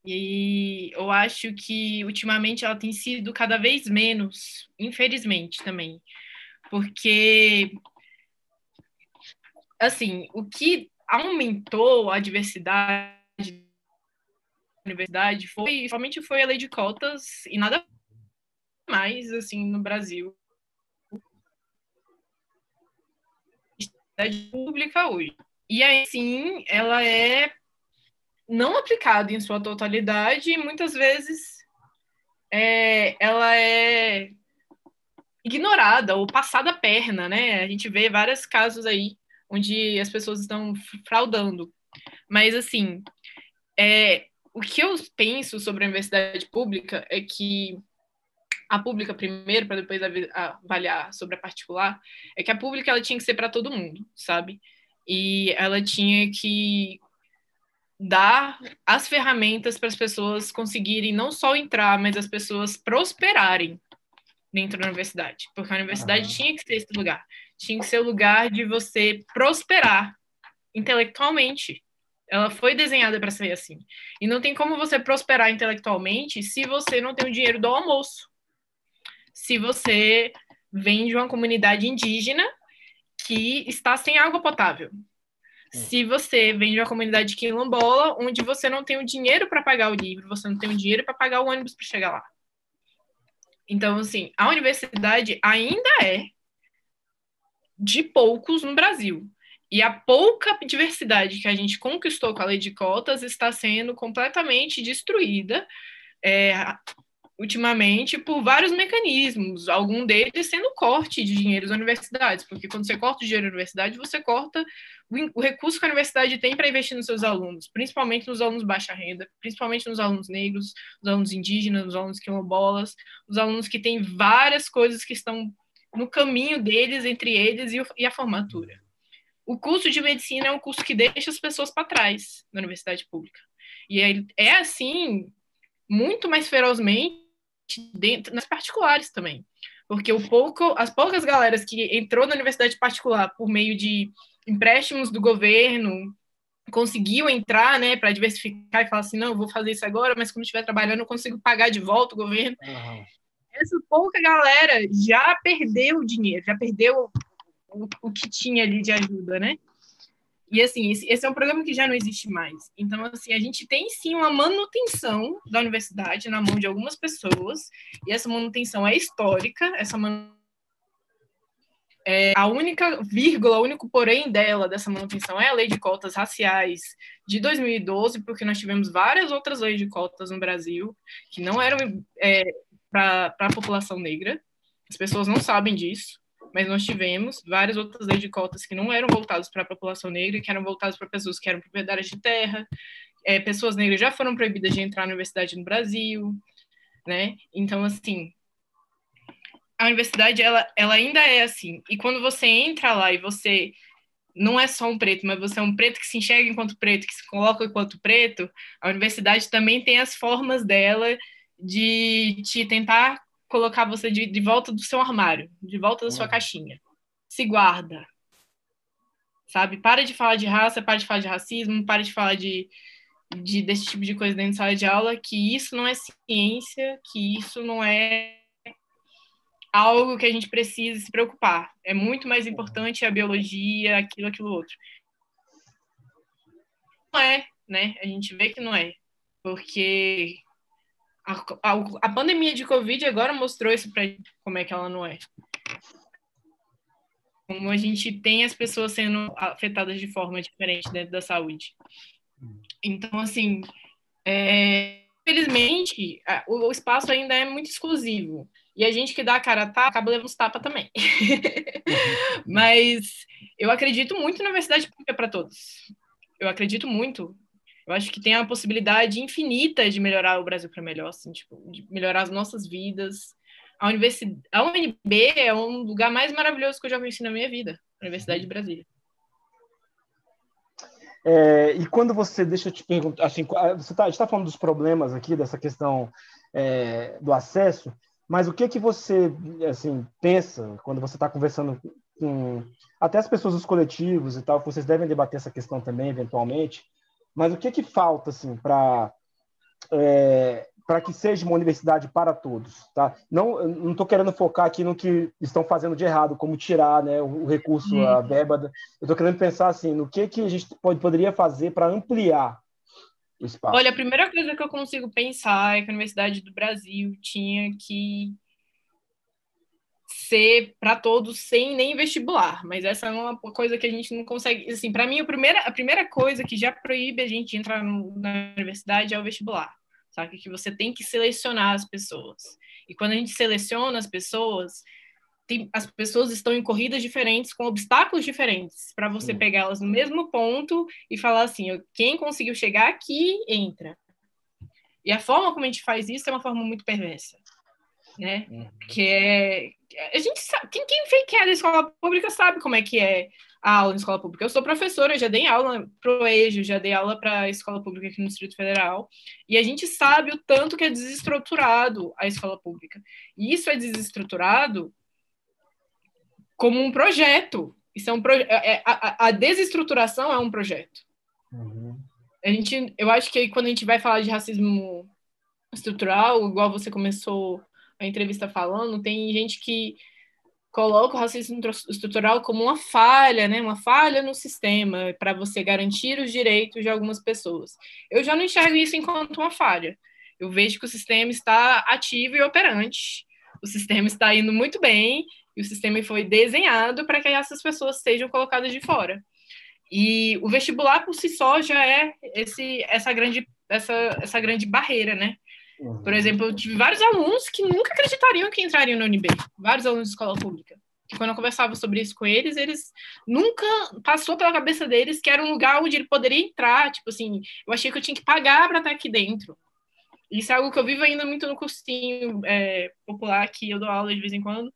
E eu acho que ultimamente ela tem sido cada vez menos, infelizmente também, porque assim, o que aumentou a diversidade da universidade foi somente foi a lei de cotas e nada mais assim no Brasil universidade pública hoje. E aí, sim, ela é não aplicada em sua totalidade e muitas vezes é, ela é ignorada ou passada a perna, né? A gente vê vários casos aí onde as pessoas estão fraudando. Mas, assim, é, o que eu penso sobre a universidade pública é que a pública primeiro, para depois avaliar sobre a particular, é que a pública ela tinha que ser para todo mundo, sabe? E ela tinha que dar as ferramentas para as pessoas conseguirem não só entrar, mas as pessoas prosperarem dentro da universidade, porque a universidade uhum. tinha que ser esse lugar, tinha que ser o lugar de você prosperar intelectualmente. Ela foi desenhada para ser assim. E não tem como você prosperar intelectualmente se você não tem o dinheiro do almoço se você vem de uma comunidade indígena que está sem água potável. Se você vem de uma comunidade quilombola, onde você não tem o dinheiro para pagar o livro, você não tem o dinheiro para pagar o ônibus para chegar lá. Então, assim, a universidade ainda é de poucos no Brasil. E a pouca diversidade que a gente conquistou com a lei de cotas está sendo completamente destruída. É, ultimamente por vários mecanismos, algum deles sendo corte de dinheiro das universidades, porque quando você corta o dinheiro da universidade, você corta o, recurso que a universidade tem para investir nos seus alunos, principalmente nos alunos baixa renda, principalmente nos alunos negros, nos alunos indígenas, nos alunos quilombolas, os alunos que têm várias coisas que estão no caminho deles, entre eles e, e a formatura. O curso de medicina é um curso que deixa as pessoas para trás na universidade pública. E é, é assim, muito mais ferozmente dentro, nas particulares também. Porque o pouco, as poucas galeras que entrou na universidade particular por meio de empréstimos do governo, conseguiu entrar, né, para diversificar e falar assim, não, vou fazer isso agora, mas quando estiver trabalhando eu consigo pagar de volta o governo. Uhum. Essa pouca galera já perdeu o dinheiro, já perdeu o, o que tinha ali de ajuda, né? E assim, esse, é um programa que já não existe mais. Então, assim, a gente tem sim uma manutenção da universidade na mão de algumas pessoas, e essa manutenção é histórica, essa É, a única vírgula, o único porém dela, dessa manutenção, é a lei de cotas raciais de 2012, porque nós tivemos várias outras leis de cotas no Brasil que não eram é, para a população negra. As pessoas não sabem disso, mas nós tivemos várias outras leis de cotas que não eram voltadas para a população negra, que eram voltadas para pessoas que eram proprietárias de terra. É, pessoas negras já foram proibidas de entrar na universidade no Brasil, né? Então, assim, a universidade ela, ela ainda é assim. E quando você entra lá e você não é só um preto, mas você é um preto que se enxerga enquanto preto, que se coloca enquanto preto, a universidade também tem as formas dela de te tentar colocar você de, de volta do seu armário, de volta da sua uhum. caixinha. Se guarda. Sabe? Para de falar de raça, para de falar de racismo, para de falar de, de desse tipo de coisa dentro da sala de aula, que isso não é ciência, que isso não é algo que a gente precisa se preocupar. É muito mais importante a biologia, aquilo, aquilo outro. Não é, né? A gente vê que não é. Porque a, a, a pandemia de Covid agora mostrou isso para como é que ela não é. Como a gente tem as pessoas sendo afetadas de forma diferente dentro da saúde. Então, assim, é, infelizmente, o, o espaço ainda é muito exclusivo. E a gente que dá a cara a tapa, acaba levando os tapas também. Mas eu acredito muito na universidade pública para todos. Eu acredito muito. Eu acho que tem a possibilidade infinita de melhorar o Brasil para melhor, assim, tipo, de melhorar as nossas vidas. A, universidade, a UNB é um lugar mais maravilhoso que eu já conheci na minha vida, a Universidade de Brasília. É, e quando você, deixa eu te perguntar, assim, você está tá falando dos problemas aqui, dessa questão é, do acesso, mas o que que você assim pensa quando você está conversando com até as pessoas dos coletivos e tal, vocês devem debater essa questão também eventualmente. Mas o que que falta assim para é, para que seja uma universidade para todos, tá? Não não estou querendo focar aqui no que estão fazendo de errado, como tirar, né, o, recurso, a uhum. verba. Eu estou querendo pensar assim no que que a gente pode poderia fazer para ampliar espaço? Olha, a primeira coisa que eu consigo pensar é que a Universidade do Brasil tinha que ser para todos sem nem vestibular, mas essa é uma coisa que a gente não consegue, assim, para mim a primeira, a primeira coisa que já proíbe a gente de entrar no, na universidade é o vestibular, sabe? Que você tem que selecionar as pessoas. E quando a gente seleciona as pessoas, tem, as pessoas estão em corridas diferentes, com obstáculos diferentes, para você pegá-las no mesmo ponto e falar assim: quem conseguiu chegar aqui, entra. E a forma como a gente faz isso é uma forma muito perversa. Né? Uhum. Que é. A gente sabe, quem, quem fez que é da escola pública sabe como é que é a aula na escola pública. Eu sou professora, já dei aula pro EJO, já dei aula para a escola pública aqui no Distrito Federal, e a gente sabe o tanto que é desestruturado a escola pública. E isso é desestruturado como um projeto. Isso é um proje é, é a, a, desestruturação é um projeto. Uhum. A gente, eu acho que quando a gente vai falar de racismo estrutural, igual você começou a entrevista falando, tem gente que coloca o racismo estrutural como uma falha, né? Uma falha no sistema para você garantir os direitos de algumas pessoas. Eu já não enxergo isso enquanto uma falha. Eu vejo que o sistema está ativo e operante. O sistema está indo muito bem e o sistema foi desenhado para que essas pessoas sejam colocadas de fora. E o vestibular por si só já é esse, essa, grande, essa, essa grande barreira, né? Uhum. Por exemplo, eu tive vários alunos que nunca acreditariam que entrariam na UNB, vários alunos de escola pública. Que quando eu conversava sobre isso com eles, eles nunca passou pela cabeça deles que era um lugar onde ele poderia entrar. Tipo assim, eu achei que eu tinha que pagar para estar aqui dentro. Isso é algo que eu vivo ainda muito no cursinho é, popular que eu dou aula de vez em quando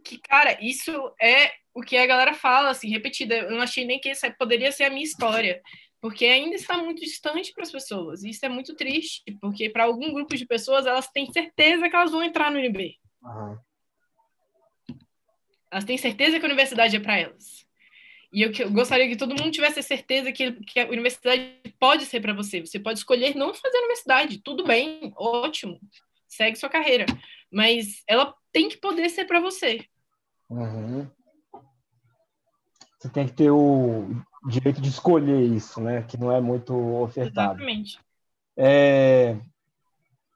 que, cara, isso é o que a galera fala, assim, repetida. Eu não achei nem que isso poderia ser a minha história, porque ainda está muito distante para as pessoas. E isso é muito triste, porque para algum grupo de pessoas, elas têm certeza que elas vão entrar no UNB. Uhum. Elas têm certeza que a universidade é para elas. E eu, eu, gostaria que todo mundo tivesse certeza que, que a universidade pode ser para você. Você pode escolher não fazer a universidade, tudo bem, ótimo, segue sua carreira. Mas ela tem que poder ser para você. Uhum. Você tem que ter o direito de escolher isso, né? Que não é muito ofertado. Exatamente. É...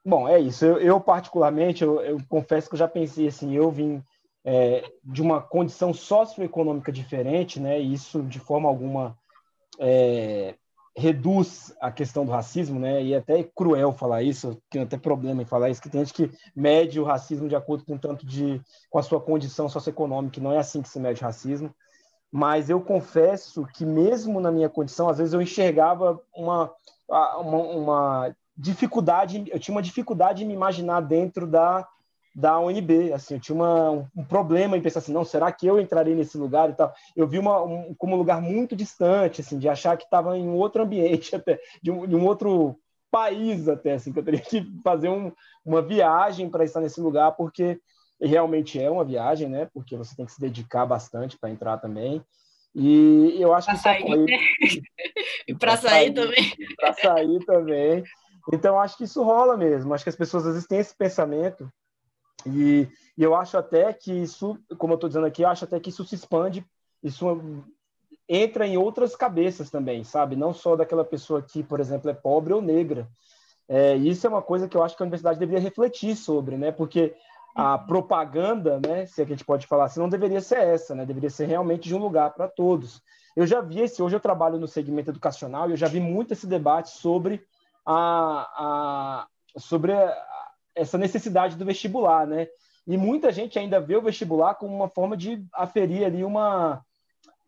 Bom, é isso. Eu, eu particularmente, eu, eu, confesso que eu já pensei assim, eu vim é, de uma condição socioeconômica diferente, né? E isso de forma alguma é, reduz a questão do racismo, né? E é até é cruel falar isso, tem até problema em falar isso, que tem gente que mede o racismo de acordo com tanto de com a sua condição socioeconômica, não é assim que se mede racismo. Mas eu confesso que mesmo na minha condição, às vezes eu enxergava uma uma, uma dificuldade, eu tinha uma dificuldade em me imaginar dentro da da UNB, assim, eu tinha uma, um problema em pensar assim, não, será que eu entrarei nesse lugar e tal? Eu vi uma, um, como um lugar muito distante, assim, de achar que estava em um outro ambiente até, de um, de um, outro país até, assim, que eu teria que fazer um, uma viagem para estar nesse lugar, porque realmente é uma viagem, né? Porque você tem que se dedicar bastante para entrar também. E eu acho pra que sair, só né? e para sair, sair também. Para sair também. Então acho que isso rola mesmo. Acho que as pessoas às vezes têm esse pensamento e, e eu acho até que isso, como eu estou dizendo aqui, eu acho até que isso se expande, isso entra em outras cabeças também, sabe? Não só daquela pessoa que, por exemplo, é pobre ou negra. É, isso é uma coisa que eu acho que a universidade deveria refletir sobre, né? Porque a propaganda, né, se a gente pode falar assim, não deveria ser essa, né? Deveria ser realmente de um lugar para todos. Eu já vi esse, hoje eu trabalho no segmento educacional e eu já vi muito esse debate sobre a, a sobre a, essa necessidade do vestibular, né? E muita gente ainda vê o vestibular como uma forma de aferir ali uma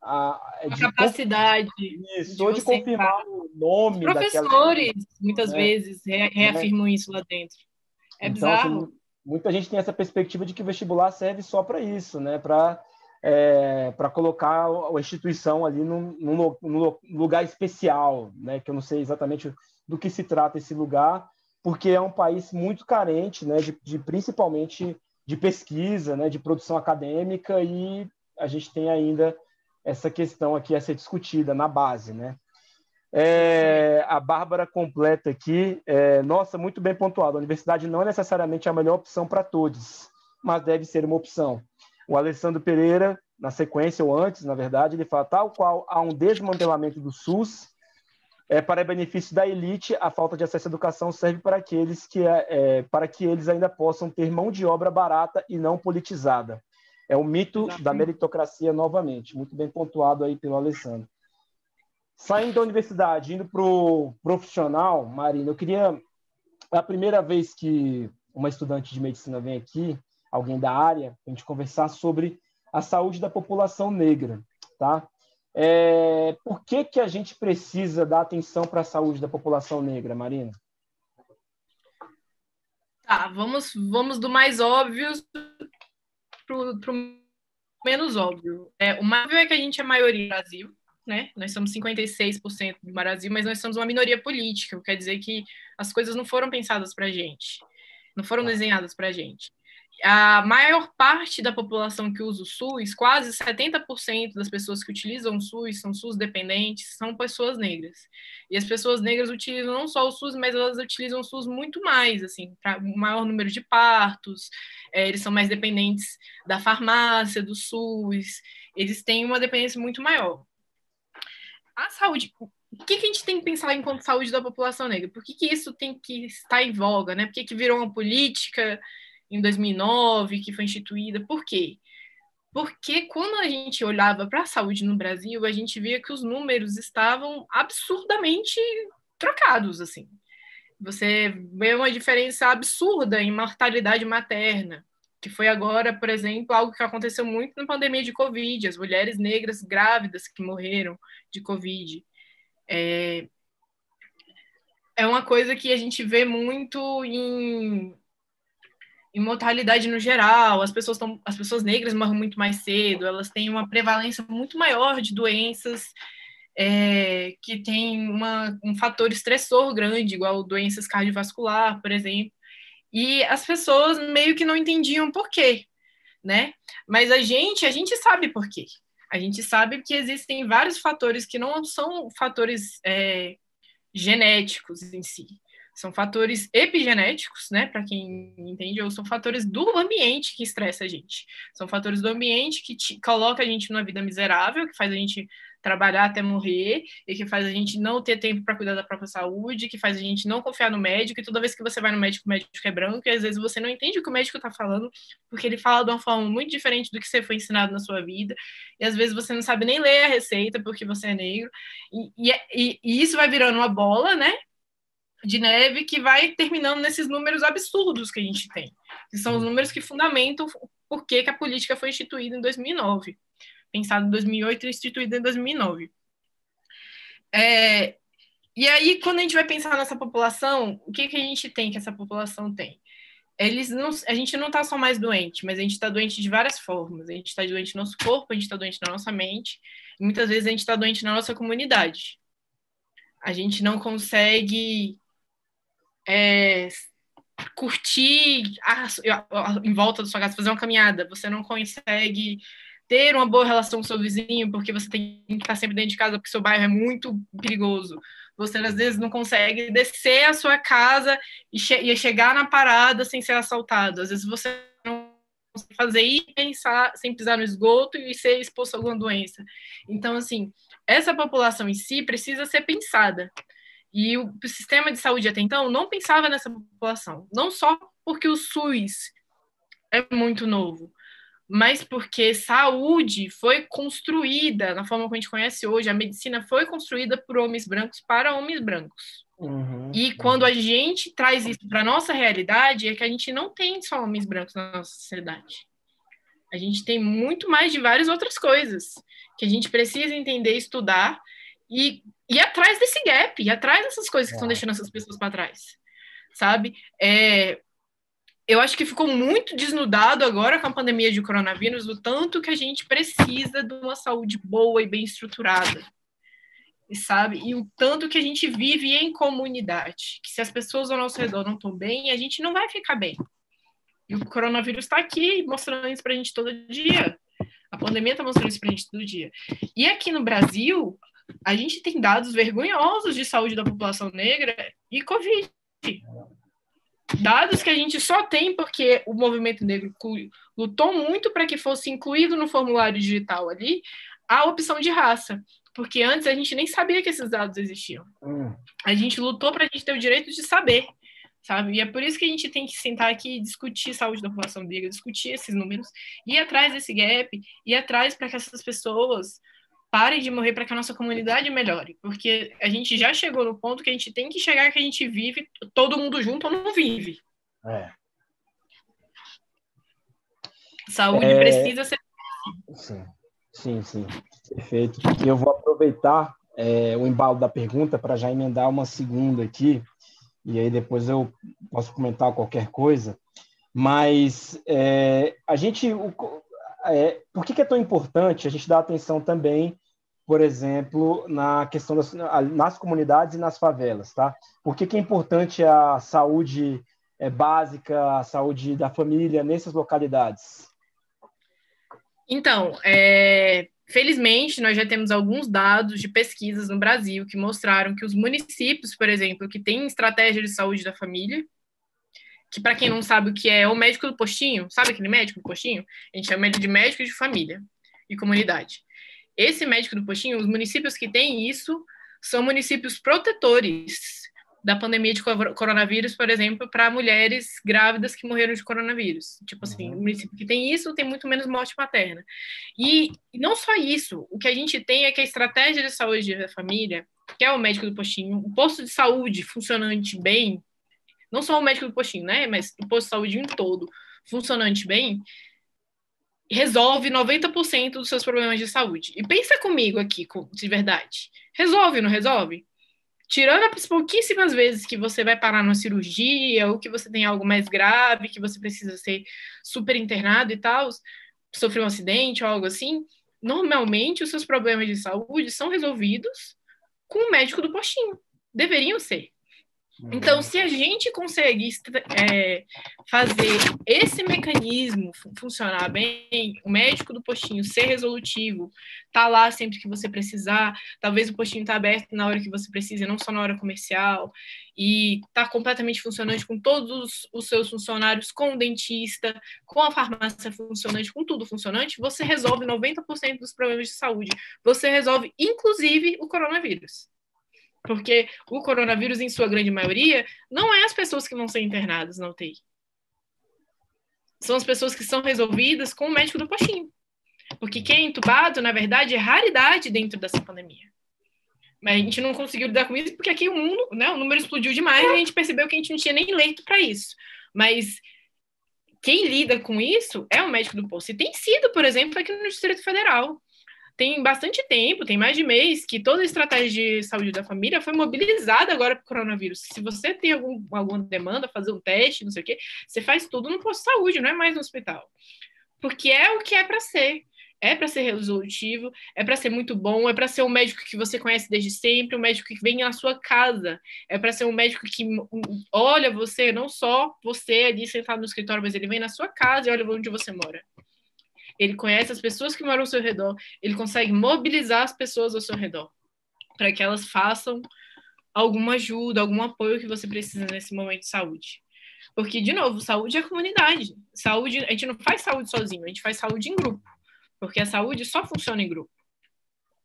a, de capacidade isso, de ou de confirmar o nome Os professores daquela... muitas né? vezes re reafirmam né? isso lá dentro é então, assim, bizarro assim, muita gente tem essa perspectiva de que o vestibular serve só para isso né? Para é, para colocar a instituição ali num, num, num, lugar especial né? Que eu não sei exatamente do que se trata esse lugar porque é um país muito carente, né, de, de, principalmente de pesquisa, né, de produção acadêmica e a gente tem ainda essa questão aqui a ser discutida na base, né? É, a Bárbara completa aqui, é, nossa, muito bem pontuado. A universidade não é necessariamente a melhor opção para todos, mas deve ser uma opção. O Alessandro Pereira, na sequência ou antes, na verdade, ele fala tal qual há um desmantelamento do SUS é, para benefício da elite, a falta de acesso à educação serve para aqueles que é, para que eles ainda possam ter mão de obra barata e não politizada. É o mito Exatamente. da meritocracia novamente, muito bem pontuado aí pelo Alessandro. Saindo da universidade, indo para o profissional, Marina, eu queria é a primeira vez que uma estudante de medicina vem aqui, alguém da área, a gente conversar sobre a saúde da população negra, tá? É, por que, que a gente precisa dar atenção para a saúde da população negra, Marina? Tá, vamos, vamos do mais óbvio para o menos óbvio. É, o mais óbvio é que a gente é maioria no Brasil, né? Nós somos 56% do Brasil, mas nós somos uma minoria política, quer dizer que as coisas não foram pensadas para a gente, não foram tá. desenhadas para a gente a maior parte da população que usa o SUS, quase 70% das pessoas que utilizam o SUS são SUS dependentes, são pessoas negras. E as pessoas negras utilizam não só o SUS, mas elas utilizam o SUS muito mais, assim, para o maior número de partos, é, eles são mais dependentes da farmácia, do SUS, eles têm uma dependência muito maior. A saúde, o que, que, a gente tem que pensar enquanto saúde da população negra? Por que, que isso tem que estar em voga? Né? Por que, que virou uma política em 2009, que foi instituída. Por quê? Porque quando a gente olhava para a saúde no Brasil, a gente via que os números estavam absurdamente trocados, assim. Você vê uma diferença absurda em mortalidade materna, que foi agora, por exemplo, algo que aconteceu muito na pandemia de Covid, as mulheres negras grávidas que morreram de Covid. É, é uma coisa que a gente vê muito em em mortalidade no geral, as pessoas, tão, as pessoas negras morrem muito mais cedo, elas têm uma prevalência muito maior de doenças é, que têm uma, um fator estressor grande, igual doenças cardiovascular, por exemplo. E as pessoas meio que não entendiam por quê, né? Mas a gente, a gente sabe por quê. A gente sabe que existem vários fatores que não são fatores é, genéticos em si, São fatores epigenéticos, né? Para quem entende, ou são fatores do ambiente que estressa a gente. São fatores do ambiente que te, coloca a gente numa vida miserável, que faz a gente trabalhar até morrer e que faz a gente não ter tempo para cuidar da própria saúde, que faz a gente não confiar no médico, e toda vez que você vai no médico, o médico é branco, e às vezes você não entende o que o médico está falando, porque ele fala de uma forma muito diferente do que você foi ensinado na sua vida, e às vezes você não sabe nem ler a receita porque você é negro, e, e, e isso vai virando uma bola, né? de neve que vai terminando nesses números absurdos que a gente tem, que são os números que fundamentam por que a política foi instituída em 2009 pensado em 2008 e instituído em 2009. É, e aí, quando a gente vai pensar nessa população, o que, que a gente tem que essa população tem? Eles não, a gente não está só mais doente, mas a gente está doente de várias formas. A gente está doente no nosso corpo, a gente está doente na nossa mente, e muitas vezes a gente está doente na nossa comunidade. A gente não consegue é, curtir a, a, em volta da sua casa, fazer uma caminhada. Você não consegue ter uma boa relação com seu vizinho, porque você tem que estar sempre dentro de casa, porque seu bairro é muito perigoso. Você, às vezes, não consegue descer a sua casa e, che e chegar na parada sem ser assaltado. Às vezes, você não consegue fazer ir pensar sem pisar no esgoto e ser exposto a alguma doença. Então, assim, essa população em si precisa ser pensada. E o sistema de saúde até então não pensava nessa população. Não só porque o SUS é muito novo, mas porque saúde foi construída na forma como a gente conhece hoje, a medicina foi construída por homens brancos para homens brancos. Uhum, e quando a gente traz isso para a nossa realidade, é que a gente não tem só homens brancos na nossa sociedade. A gente tem muito mais de várias outras coisas que a gente precisa entender, estudar e ir atrás desse gap, ir atrás dessas coisas que estão é. deixando essas pessoas para trás, sabe? É, eu acho que ficou muito desnudado agora com a pandemia de coronavírus, o tanto que a gente precisa de uma saúde boa e bem estruturada. E sabe? E o tanto que a gente vive em comunidade, que se as pessoas ao nosso redor não estão bem, a gente não vai ficar bem. E o coronavírus está aqui mostrando isso para a gente todo dia. A pandemia está mostrando isso para a gente todo dia. E aqui no Brasil, a gente tem dados vergonhosos de saúde da população negra e Covid dados que a gente só tem porque o movimento negro lutou muito para que fosse incluído no formulário digital ali a opção de raça, porque antes a gente nem sabia que esses dados existiam. Hum. A gente lutou para a gente ter o direito de saber, sabe? E é por isso que a gente tem que sentar aqui e discutir saúde da população negra, discutir esses números, ir atrás desse gap, ir atrás para que essas pessoas parem de morrer para que a nossa comunidade melhore, porque a gente já chegou no ponto que a gente tem que chegar que a gente vive todo mundo junto ou não vive. É. Saúde é... precisa ser. Sim, sim, sim. Perfeito. E eu vou aproveitar é, o embalo da pergunta para já emendar uma segunda aqui, e aí depois eu posso comentar qualquer coisa. Mas é, a gente, o, é, por que, que, é tão importante a gente dar atenção também, por exemplo, na questão das nas comunidades e nas favelas, tá? Por que, que é importante a saúde é, básica, a saúde da família nessas localidades? Então, é, felizmente, nós já temos alguns dados de pesquisas no Brasil que mostraram que os municípios, por exemplo, que têm estratégia de saúde da família, que para quem não sabe o que é, é o médico do postinho, sabe aquele médico do postinho? A gente chama ele de médico de família e comunidade. Esse médico do postinho, os municípios que têm isso são municípios protetores da pandemia de coronavírus, por exemplo, para mulheres grávidas que morreram de coronavírus. Tipo assim, uhum. o município que tem isso tem muito menos morte materna. E não só isso, o que a gente tem é que a estratégia de saúde da família, que é o médico do postinho, o posto de saúde funcionante bem, não só o médico do postinho, né, mas o posto de saúde em todo, funcionante bem, resolve 90% dos seus problemas de saúde. E pensa comigo aqui, de verdade. Resolve, não resolve? Tirando as pouquíssimas vezes que você vai parar numa cirurgia, ou que você tem algo mais grave, que você precisa ser super internado e tal, sofreu um acidente ou algo assim, normalmente os seus problemas de saúde são resolvidos com o médico do postinho. Deveriam ser. Então, se a gente conseguir é, fazer esse mecanismo funcionar bem, o médico do postinho ser resolutivo, tá lá sempre que você precisar, talvez o postinho tá aberto na hora que você precisa, não só na hora comercial, e tá completamente funcionante com todos os seus funcionários, com o dentista, com a farmácia funcionante, com tudo funcionante, você resolve 90% dos problemas de saúde. Você resolve, inclusive, o coronavírus. Porque o coronavírus, em sua grande maioria, não é as pessoas que vão ser internadas na UTI. São as pessoas que são resolvidas com o médico do postinho. Porque quem é entubado, na verdade, é raridade dentro dessa pandemia. Mas a gente não conseguiu lidar com isso porque aqui o mundo, né, o número explodiu demais e a gente percebeu que a gente não tinha nem leito para isso. Mas quem lida com isso é o médico do posto. E tem sido, por exemplo, aqui no Distrito Federal tem bastante tempo, tem mais de mês, que toda a estratégia de saúde da família foi mobilizada agora para o coronavírus. Se você tem algum, alguma demanda, fazer um teste, não sei o quê, você faz tudo no posto de saúde, não é mais no hospital. Porque é o que é para ser. É para ser resolutivo, é para ser muito bom, é para ser um médico que você conhece desde sempre, um médico que vem na sua casa, é para ser um médico que olha você, não só você ali sentado no escritório, mas ele vem na sua casa e olha onde você mora ele conhece as pessoas que moram ao seu redor, ele consegue mobilizar as pessoas ao seu redor para que elas façam alguma ajuda, algum apoio que você precisa nesse momento de saúde. Porque, de novo, saúde é comunidade. Saúde, a gente não faz saúde sozinho, a gente faz saúde em grupo. Porque a saúde só funciona em grupo,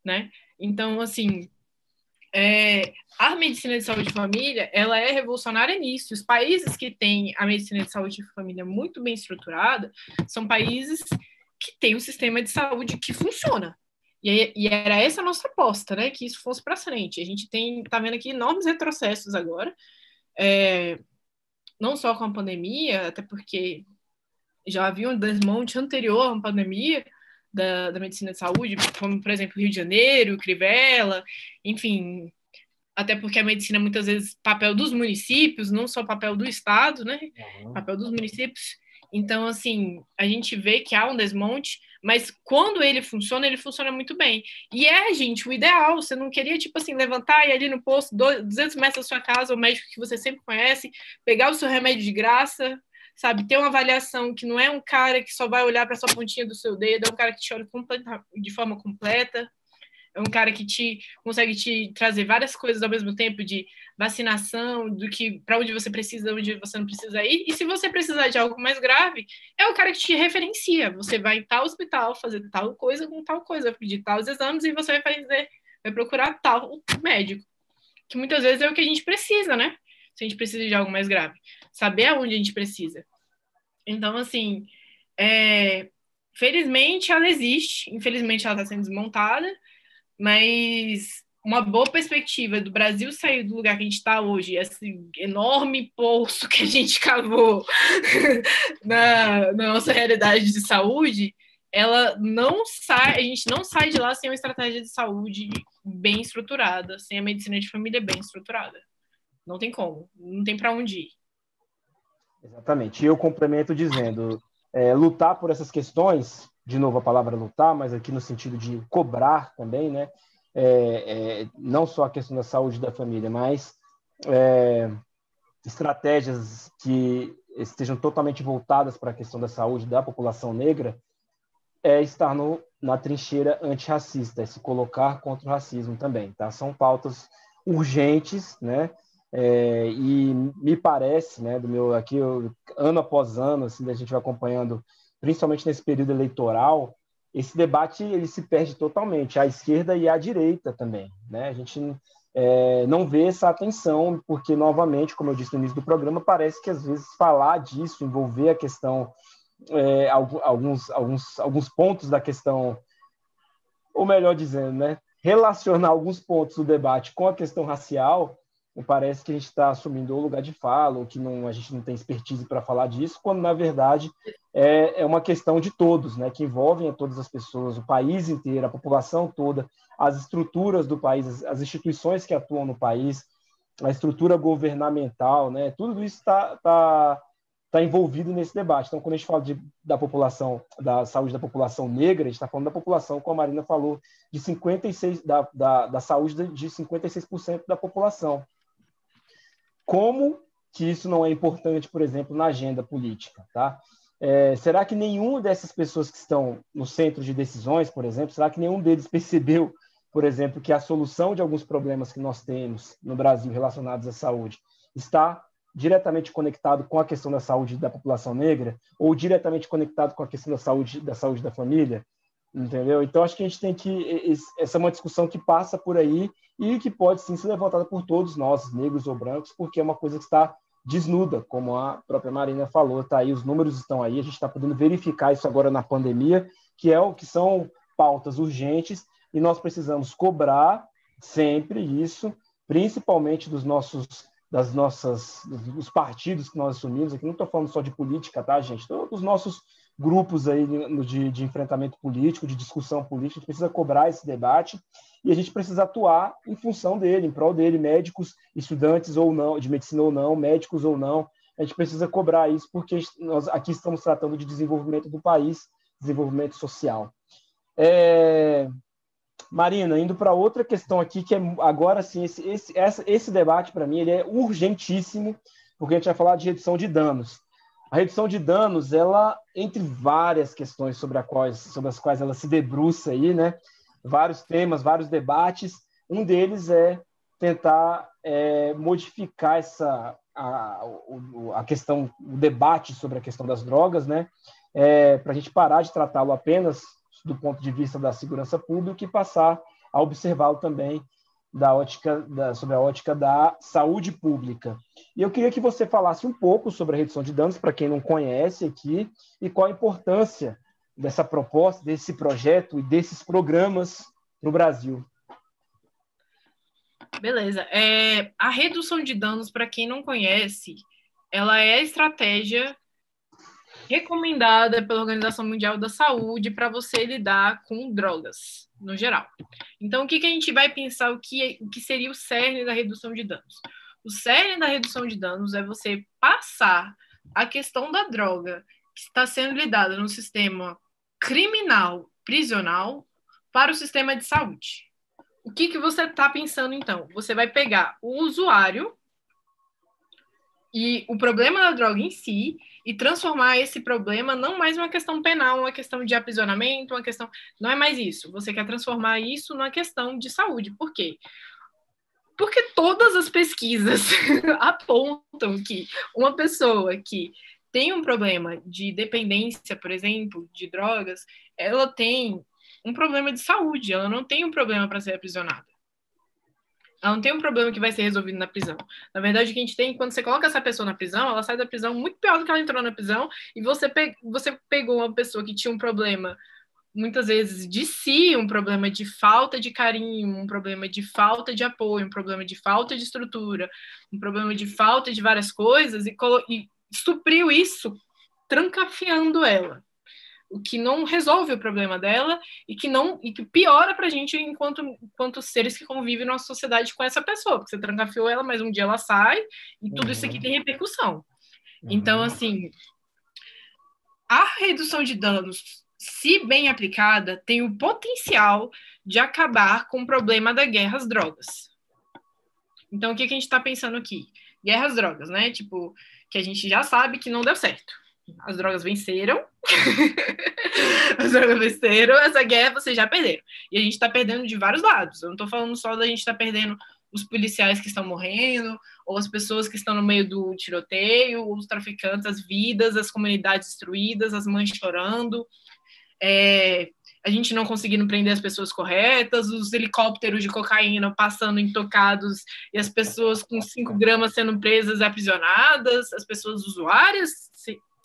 né? Então, assim, é, a medicina de saúde de família, ela é revolucionária nisso. Os países que têm a medicina de saúde de família muito bem estruturada são países que tem um sistema de saúde que funciona. E, e era essa a nossa aposta, né? Que isso fosse para frente. A gente tem, tá vendo aqui enormes retrocessos agora, é, não só com a pandemia, até porque já havia um desmonte anterior à pandemia da, da medicina de saúde, como, por exemplo, Rio de Janeiro, Crivella, enfim, até porque a medicina muitas vezes papel dos municípios, não só papel do Estado, né? Uhum. Papel dos municípios. Então, assim, a gente vê que há um desmonte, mas quando ele funciona, ele funciona muito bem. E é, gente, o ideal. Você não queria, tipo assim, levantar e ir ali no posto, 200 metros da sua casa, o médico que você sempre conhece, pegar o seu remédio de graça, sabe? Ter uma avaliação que não é um cara que só vai olhar para sua pontinha do seu dedo, é um cara que te olha de forma completa é um cara que te consegue te trazer várias coisas ao mesmo tempo de vacinação, do que para onde você precisa, onde você não precisa ir. E se você precisar de algo mais grave, é o cara que te referencia. Você vai em tal hospital fazer tal coisa com tal coisa, pedir tais exames e você vai fazer, vai procurar tal médico. Que muitas vezes é o que a gente precisa, né? Se a gente precisa de algo mais grave, saber aonde a gente precisa. Então, assim, é, felizmente ela existe, infelizmente ela está sendo desmontada mas uma boa perspectiva do Brasil sair do lugar que a gente está hoje, esse enorme poço que a gente cavou na, na, nossa realidade de saúde, ela não sai, a gente não sai de lá sem uma estratégia de saúde bem estruturada, sem a medicina de família bem estruturada. Não tem como, não tem para onde ir. Exatamente. E eu complemento dizendo, é, lutar por essas questões de novo a palavra lutar, mas aqui no sentido de cobrar também, né? É, é, não só a questão da saúde da família, mas é, estratégias que estejam totalmente voltadas para a questão da saúde da população negra, é estar no, na trincheira antirracista, é se colocar contra o racismo também, tá? São pautas urgentes, né? É, e me parece, né, do meu aqui eu, ano após ano, assim, a gente vai acompanhando principalmente nesse período eleitoral, esse debate ele se perde totalmente, a esquerda e a direita também. Né? A gente é, não vê essa atenção, porque, novamente, como eu disse no início do programa, parece que às vezes falar disso, envolver a questão, é, alguns, alguns, alguns pontos da questão, ou melhor dizendo, né, relacionar alguns pontos do debate com a questão racial, parece que a gente está assumindo o lugar de fala, ou que não, a gente não tem expertise para falar disso, quando na verdade é, é uma questão de todos, né, que envolvem a todas as pessoas, o país inteiro, a população toda, as estruturas do país, as, as instituições que atuam no país, a estrutura governamental, né, tudo isso está tá, tá envolvido nesse debate. Então, quando a gente fala de, da população, da saúde da população negra, a gente está falando da população, como a Marina falou, de 56, da, da, da saúde de 56% da população. Como que isso não é importante, por exemplo, na agenda política, tá? É, será que nenhuma dessas pessoas que estão no centro de decisões, por exemplo, será que nenhum deles percebeu, por exemplo, que a solução de alguns problemas que nós temos no Brasil relacionados à saúde está diretamente conectado com a questão da saúde da população negra ou diretamente conectado com a questão da saúde da saúde da família, entendeu? Então acho que a gente tem que essa é uma discussão que passa por aí e que pode sim ser levantada por todos nós, negros ou brancos, porque é uma coisa que está desnuda, como a própria Marina falou, tá aí os números estão aí, a gente está podendo verificar isso agora na pandemia, que é o que são pautas urgentes e nós precisamos cobrar sempre isso, principalmente dos nossos das nossas dos partidos que nós assumimos aqui, não estou falando só de política, tá, gente? Todos os nossos grupos aí de, de enfrentamento político, de discussão política, a gente precisa cobrar esse debate e a gente precisa atuar em função dele, em prol dele, médicos, estudantes ou não, de medicina ou não, médicos ou não, a gente precisa cobrar isso porque nós aqui estamos tratando de desenvolvimento do país, desenvolvimento social. É... Marina, indo para outra questão aqui, que é agora sim, esse, esse, esse debate para mim ele é urgentíssimo, porque a gente vai falar de redução de danos. A redução de danos, ela, entre várias questões sobre, quais, sobre as quais ela se debruça aí, né? Vários temas, vários debates. Um deles é tentar é, modificar essa a, a questão, o debate sobre a questão das drogas, né? É, para a gente parar de tratá-lo apenas do ponto de vista da segurança pública e passar a observá-lo também da ótica da, sobre a ótica da saúde pública. E eu queria que você falasse um pouco sobre a redução de danos para quem não conhece aqui e qual a importância dessa proposta, desse projeto e desses programas no Brasil. Beleza. É, a redução de danos, para quem não conhece, ela é a estratégia recomendada pela Organização Mundial da Saúde para você lidar com drogas, no geral. Então, o que, que a gente vai pensar o que, o que seria o cerne da redução de danos? O cerne da redução de danos é você passar a questão da droga que está sendo lidada no sistema criminal prisional para o sistema de saúde. O que, que você está pensando então? Você vai pegar o usuário e o problema da droga em si e transformar esse problema não mais uma questão penal, uma questão de aprisionamento, uma questão. Não é mais isso. Você quer transformar isso numa questão de saúde. Por quê? Porque todas as pesquisas apontam que uma pessoa que tem um problema de dependência, por exemplo, de drogas, ela tem um problema de saúde, ela não tem um problema para ser aprisionada. Ela não tem um problema que vai ser resolvido na prisão. Na verdade, o que a gente tem, quando você coloca essa pessoa na prisão, ela sai da prisão muito pior do que ela entrou na prisão, e você, pe você pegou uma pessoa que tinha um problema, muitas vezes, de si, um problema de falta de carinho, um problema de falta de apoio, um problema de falta de estrutura, um problema de falta de várias coisas, e, e supriu isso trancafiando ela o que não resolve o problema dela e que não e que piora para a gente enquanto, enquanto seres que convivem na sociedade com essa pessoa, porque você trancafiou ela, mas um dia ela sai e tudo uhum. isso aqui uhum. tem repercussão. Uhum. Então, assim, a redução de danos, se bem aplicada, tem o potencial de acabar com o problema da guerra às drogas. Então, o que, que a gente está pensando aqui? Guerra às drogas, né? Tipo, que a gente já sabe que não deu certo as drogas venceram. as drogas venceram, essa guerra vocês já perderam. E a gente está perdendo de vários lados. Eu não estou falando só da gente estar tá perdendo os policiais que estão morrendo, ou as pessoas que estão no meio do tiroteio, os traficantes, as vidas, as comunidades destruídas, as mães chorando. É, a gente não conseguindo prender as pessoas corretas, os helicópteros de cocaína passando intocados e as pessoas com 5 gramas sendo presas e aprisionadas, as pessoas usuárias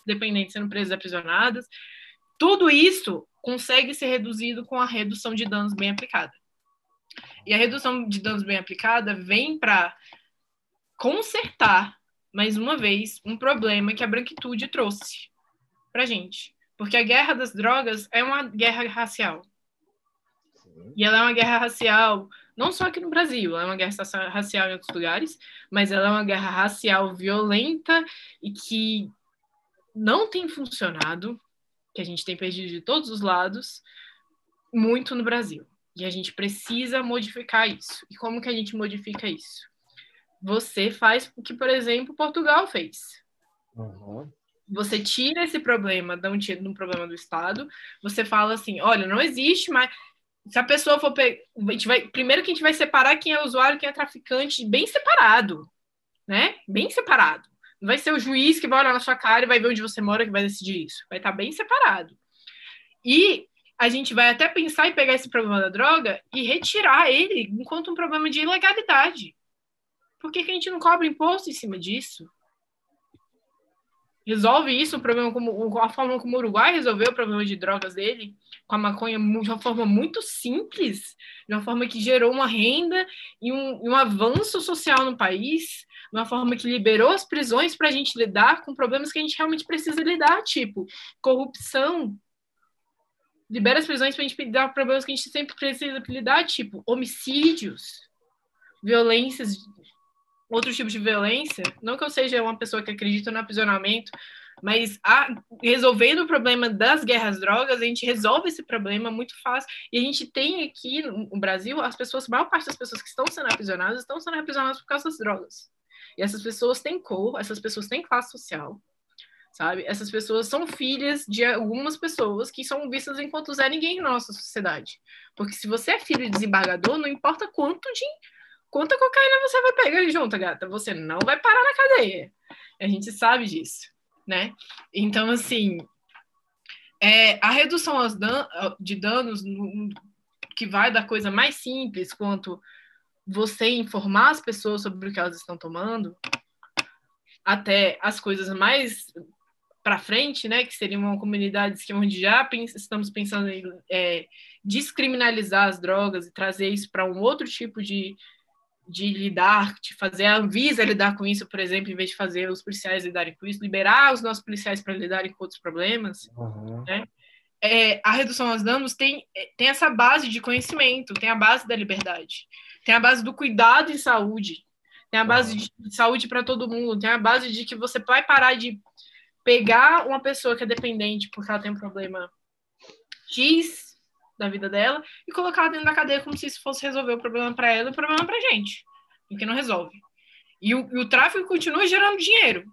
dependentes sendo presas e aprisionadas. Tudo isso consegue ser reduzido com a redução de danos bem aplicada. E a redução de danos bem aplicada vem para consertar, mais uma vez, um problema que a branquitude trouxe para gente. Porque a guerra das drogas é uma guerra racial. E ela é uma guerra racial, não só aqui no Brasil, ela é uma guerra racial em outros lugares, mas ela é uma guerra racial violenta e que não tem funcionado, que a gente tem perdido de todos os lados, muito no Brasil. E a gente precisa modificar isso. E como que a gente modifica isso? você faz o que, por exemplo, Portugal fez. Uhum. Você tira esse problema de um, de um problema do Estado, você fala assim, olha, não existe mais... Se a pessoa for... Pe... A gente vai... Primeiro que a gente vai separar quem é usuário quem é traficante, bem separado, né? Bem separado. Não vai ser o juiz que vai olhar na sua cara e vai ver onde você mora que vai decidir isso. Vai estar bem separado. E a gente vai até pensar em pegar esse problema da droga e retirar ele enquanto um problema de ilegalidade. Por que, que a gente não cobra imposto em cima disso? Resolve isso o problema como a forma como o Uruguai resolveu o problema de drogas dele, com a maconha de uma forma muito simples, de uma forma que gerou uma renda e um, um avanço social no país, uma forma que liberou as prisões para a gente lidar com problemas que a gente realmente precisa lidar, tipo corrupção, libera as prisões para a gente lidar com problemas que a gente sempre precisa lidar, tipo homicídios, violências, outros tipos de violência. Não que eu seja uma pessoa que acredita no aprisionamento, mas a, resolvendo o problema das guerras drogas, a gente resolve esse problema muito fácil. E a gente tem aqui no Brasil, as pessoas, a maior parte das pessoas que estão sendo aprisionadas estão sendo aprisionadas por causa das drogas. E essas pessoas têm cor, essas pessoas têm classe social sabe? Essas pessoas são filhas de algumas pessoas que são vistas enquanto Zé Ninguém na nossa sociedade. Porque se você é filho de desembargador, não importa quanto de quanta cocaína você vai pegar junto, gata, você não vai parar na cadeia. A gente sabe disso, né? Então, assim, é, a redução dan de danos no, que vai da coisa mais simples, quanto você informar as pessoas sobre o que elas estão tomando, até as coisas mais para frente, né, que seria uma comunidade onde já pens estamos pensando em é, descriminalizar as drogas e trazer isso para um outro tipo de, de lidar, de fazer a Anvisa lidar com isso, por exemplo, em vez de fazer os policiais lidarem com isso, liberar os nossos policiais para lidarem com outros problemas, uhum. né? É, a redução aos danos tem, é, tem essa base de conhecimento, tem a base da liberdade, tem a base do cuidado em saúde, tem a base de saúde para todo mundo, tem a base de que você vai parar de pegar uma pessoa que é dependente porque ela tem um problema X da vida dela e colocar ela dentro da cadeia como se isso fosse resolver o problema para ela e o problema para gente, porque não resolve. E o, e o tráfico continua gerando dinheiro,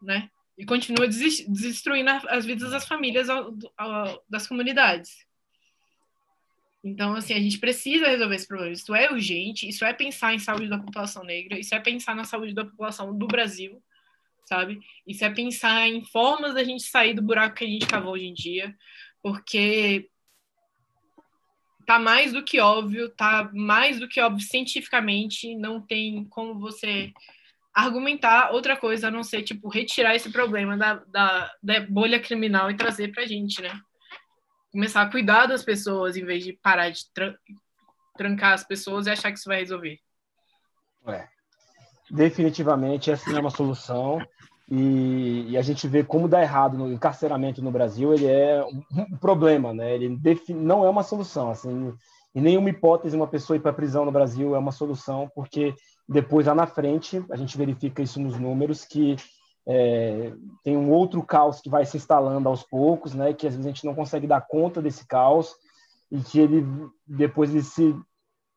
né? E continua destruindo as vidas das famílias das comunidades. Então, assim, a gente precisa resolver esse problema. Isso é urgente, isso é pensar em saúde da população negra, isso é pensar na saúde da população do Brasil, sabe? Isso é pensar em formas da gente sair do buraco que a gente cavou hoje em dia, porque tá mais do que óbvio, tá mais do que óbvio cientificamente, não tem como você argumentar outra coisa a não ser, tipo, retirar esse problema da, da, da bolha criminal e trazer pra gente, né? Começar a cuidar das pessoas em vez de parar de tran trancar as pessoas e achar que isso vai resolver. É, definitivamente essa não é uma solução. E, e, a gente vê como dá errado no encarceramento no Brasil, ele é um, problema, né? Ele não é uma solução, assim, em nenhuma hipótese uma pessoa ir para a prisão no Brasil é uma solução, porque depois lá na frente a gente verifica isso nos números que é, tem um outro caos que vai se instalando aos poucos, né? Que às vezes a gente não consegue dar conta desse caos e que ele depois ele se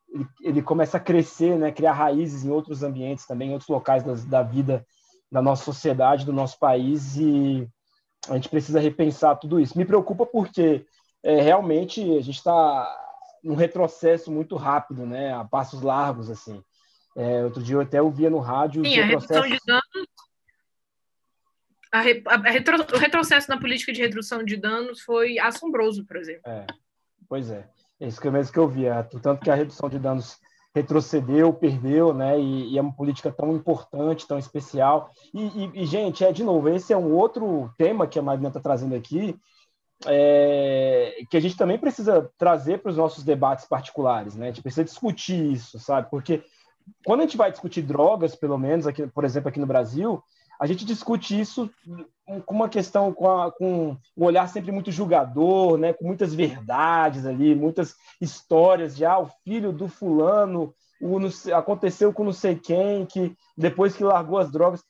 ele, ele começa a crescer, né? Criar raízes em outros ambientes também, em outros locais das, da vida da nossa sociedade, do nosso país, e a gente precisa repensar tudo isso. Me preocupa porque é, realmente a gente está num retrocesso muito rápido, né, a passos largos, assim. É, outro dia eu até ouvia no rádio... Sim, a redução de danos... A a retro, o retrocesso na política de redução de danos foi assombroso, por exemplo. É, pois é. É isso que mesmo que eu via. Tanto que a redução de danos retrocedeu, perdeu, né? E, e, é uma política tão importante, tão especial. E, e, e, gente, é de novo, esse é um outro tema que a Marina está trazendo aqui, é, que a gente também precisa trazer para os nossos debates particulares, né? A gente precisa discutir isso, sabe? Porque quando a gente vai discutir drogas, pelo menos aqui, por exemplo, aqui no Brasil, a gente discute isso com uma questão com, a, com, um olhar sempre muito julgador, né? com muitas verdades ali, muitas histórias de ah, o filho do fulano o, aconteceu com não sei quem, que depois que largou as drogas.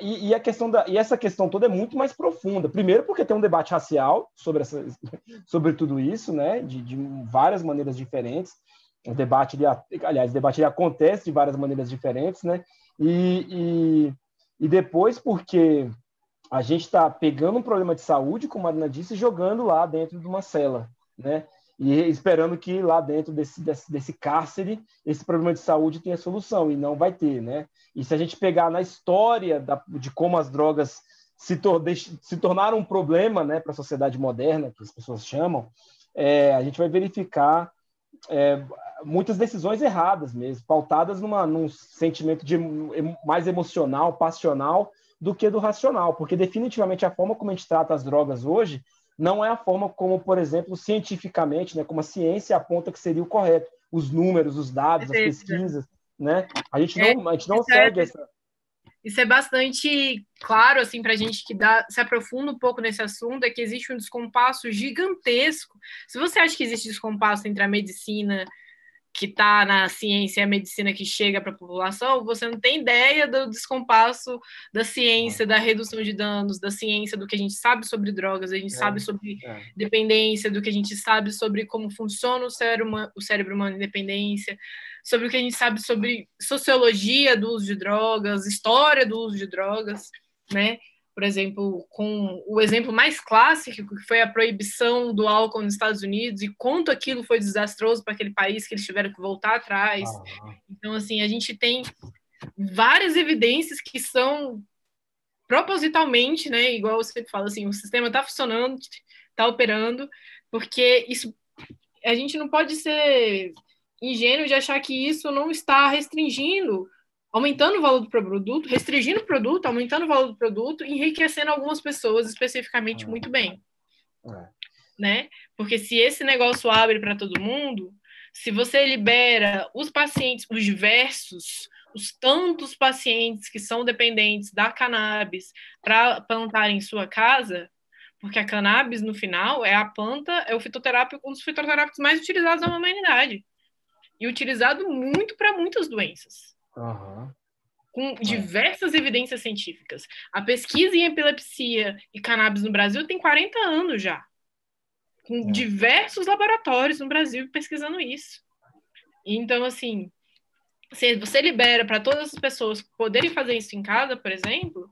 E, e, a questão da, e essa questão toda é muito mais profunda. Primeiro, porque tem um debate racial sobre, essa, sobre tudo isso, né? de, de várias maneiras diferentes. o debate, ele, aliás, o debate ele acontece de várias maneiras diferentes, né? E, e, e depois porque a gente está pegando um problema de saúde, como a Marina disse, e jogando lá dentro de uma cela, né? E esperando que lá dentro desse, desse, desse cárcere esse problema de saúde tenha solução, e não vai ter, né? E se a gente pegar na história da, de como as drogas se, tor se tornaram um problema né, para a sociedade moderna, que as pessoas chamam, é, a gente vai verificar é, muitas decisões erradas mesmo, pautadas numa, num sentimento de, mais emocional, passional, do que do racional, porque definitivamente a forma como a gente trata as drogas hoje não é a forma como, por exemplo, cientificamente, né, como a ciência aponta que seria o correto, os números, os dados, as pesquisas, né? A gente não, a gente não é segue essa isso é bastante claro assim para a gente que dá, se aprofunda um pouco nesse assunto é que existe um descompasso gigantesco. Se você acha que existe descompasso entre a medicina que está na ciência e a medicina que chega para a população, você não tem ideia do descompasso da ciência, da redução de danos, da ciência do que a gente sabe sobre drogas, a gente é, sabe sobre é. dependência, do que a gente sabe sobre como funciona o cérebro, humano, o cérebro humano em dependência, sobre o que a gente sabe sobre sociologia do uso de drogas, história do uso de drogas, né? Por exemplo, com o exemplo mais clássico, que foi a proibição do álcool nos Estados Unidos, e quanto aquilo foi desastroso para aquele país que eles tiveram que voltar atrás. Ah. Então, assim, a gente tem várias evidências que são propositalmente, né, igual você fala assim, o sistema está funcionando, está operando, porque isso a gente não pode ser ingênuo de achar que isso não está restringindo aumentando o valor do produto, restringindo o produto, aumentando o valor do produto, enriquecendo algumas pessoas especificamente muito ah. bem. É. Né? Porque se esse negócio abre para todo mundo, se você libera os pacientes, os diversos, os tantos pacientes que são dependentes da cannabis para plantar em sua casa, porque a cannabis, no final, é a planta, é o fitoterápico, um dos fitoterápicos mais utilizados na humanidade. E utilizado muito para muitas doenças. Uhum. Com diversas evidências científicas. A pesquisa em epilepsia e cannabis no Brasil tem 40 anos já. Com é. diversos laboratórios no Brasil pesquisando isso. Então, assim, se você libera para todas as pessoas poderem fazer isso em casa, por exemplo,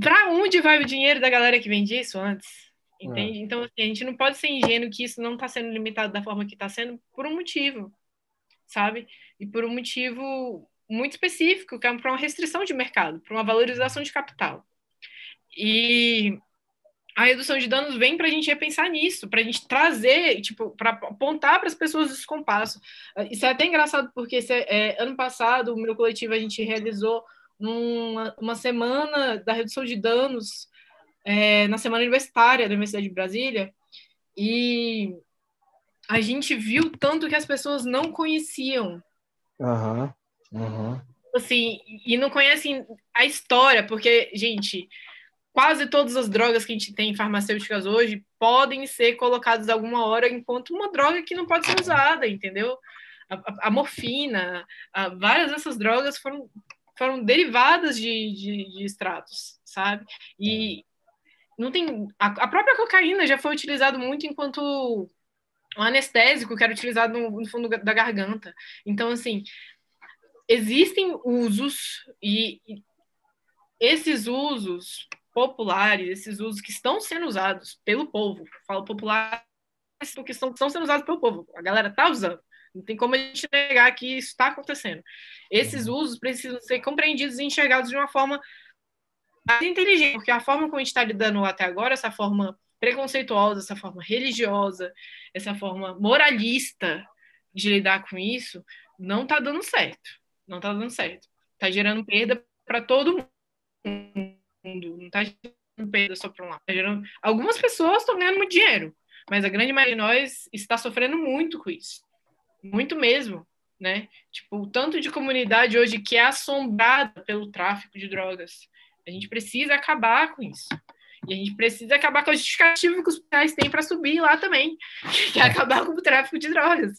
para onde vai o dinheiro da galera que vende isso antes? Entende? É. Então, assim, a gente não pode ser ingênuo que isso não está sendo limitado da forma que está sendo por um motivo sabe? E por um motivo muito específico, que é para uma restrição de mercado, para uma valorização de capital. E a redução de danos vem para a gente repensar nisso, para a gente trazer, tipo, para apontar para as pessoas o descompasso. Isso é até engraçado, porque é, ano passado, o meu coletivo, a gente realizou uma, uma semana da redução de danos é, na semana universitária da Universidade de Brasília, e a gente viu tanto que as pessoas não conheciam. Uhum, uhum. Assim, e não conhecem a história, porque, gente, quase todas as drogas que a gente tem em farmacêuticas hoje podem ser colocadas alguma hora enquanto uma droga que não pode ser usada, entendeu? A, a, a morfina, a, várias dessas drogas foram, foram derivadas de, de, de extratos, sabe? E não tem. A, a própria cocaína já foi utilizada muito enquanto um anestésico que era utilizado no, no fundo da garganta. Então, assim, existem usos e, e esses usos populares, esses usos que estão sendo usados pelo povo, falo populares porque estão, estão sendo usados pelo povo, a galera está usando. Não tem como a gente negar que isso está acontecendo. Esses uhum. usos precisam ser compreendidos e enxergados de uma forma mais inteligente, porque a forma como a gente está lidando até agora, essa forma preconceituosa, essa forma religiosa, essa forma moralista de lidar com isso, não está dando certo. Não está dando certo. Está gerando perda para todo mundo. Não está gerando perda só para um lado. Tá gerando... Algumas pessoas estão ganhando muito dinheiro, mas a grande maioria de nós está sofrendo muito com isso. Muito mesmo. Né? Tipo, o tanto de comunidade hoje que é assombrada pelo tráfico de drogas. A gente precisa acabar com isso. E a gente precisa acabar com a justificativa que os pais têm para subir lá também, que é acabar com o tráfico de drogas.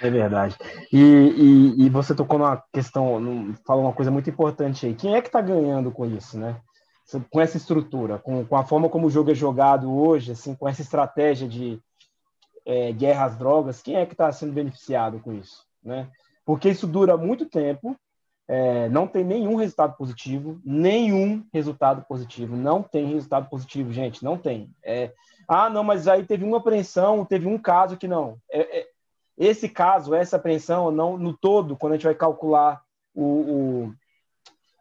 É verdade. E, e, e, você tocou numa questão, falou uma coisa muito importante aí. Quem é que está ganhando com isso, né? Com essa estrutura, com, com a forma como o jogo é jogado hoje, assim, com essa estratégia de é, guerra às drogas, quem é que está sendo beneficiado com isso? Né? Porque isso dura muito tempo, é, não tem nenhum resultado positivo, nenhum resultado positivo, não tem resultado positivo, gente, não tem. É, ah, não, mas aí teve uma apreensão, teve um caso que não. É, é esse caso, essa apreensão, não no todo, quando a gente vai calcular o, o,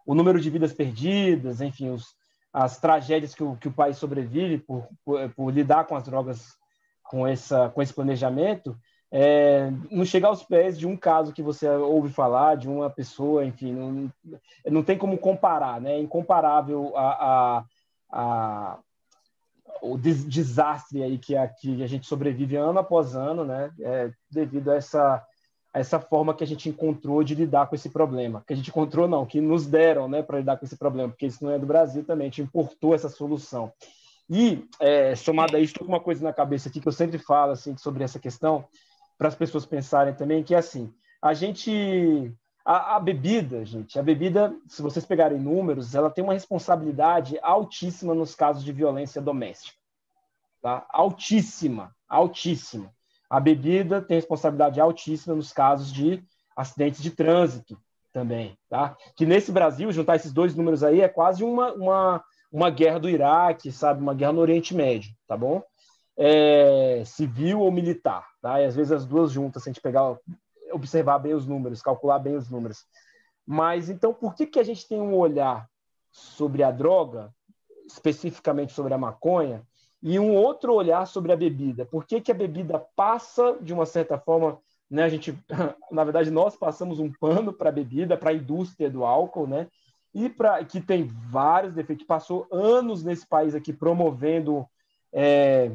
o número de vidas perdidas, enfim, os, as tragédias que o, que o país sobrevive por, por, por lidar com as drogas com, essa, com esse planejamento, é, não chegar aos pés de um caso que você ouve falar, de uma pessoa, enfim, não, não tem como comparar, né? É incomparável a, a, a o des desastre aí que a, que a gente sobrevive ano após ano, né? É, devido a essa, a essa forma que a gente encontrou de lidar com esse problema. Que a gente encontrou, não, que nos deram, né, para lidar com esse problema, porque isso não é do Brasil também, a gente importou essa solução. E, é, a isso, uma coisa na cabeça aqui que eu sempre falo assim, sobre essa questão, para as pessoas pensarem também, que é assim, a gente... A, a, bebida, gente, a bebida, se vocês pegarem números, ela tem uma responsabilidade altíssima nos casos de violência doméstica. Tá? Altíssima, altíssima. A bebida tem responsabilidade altíssima nos casos de acidentes de trânsito também, tá? Que nesse Brasil, juntar esses dois números aí, é quase uma, uma, uma guerra do Iraque, sabe? Uma guerra no Oriente Médio, tá bom? É, civil ou militar, tá? E às vezes as duas juntas, se a gente pegar, observar bem os números, calcular bem os números. Mas então, por que, que a gente tem um olhar sobre a droga, especificamente sobre a maconha, e um outro olhar sobre a bebida? Por que, que a bebida passa, de uma certa forma, né? A gente, na verdade, nós passamos um pano para a bebida, para a indústria do álcool, né? e para que tem vários defeitos, passou anos nesse país aqui promovendo é,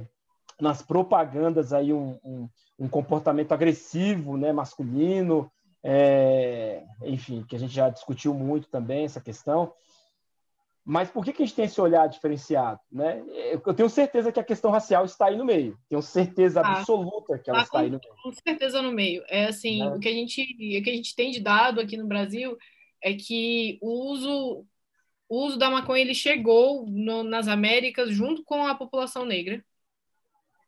nas propagandas aí um, um, um, comportamento agressivo, né, masculino, é, enfim, que a gente já discutiu muito também essa questão. Mas por que, que a gente tem esse olhar diferenciado? Né? Eu tenho certeza que a questão racial está aí no meio. Tenho certeza ah, absoluta que ela está com, aí no meio. Com certeza no meio. É assim, né? o, que a gente, o que a gente tem de dado aqui no Brasil é que o uso, o uso da maconha ele chegou no, nas Américas junto com a população negra.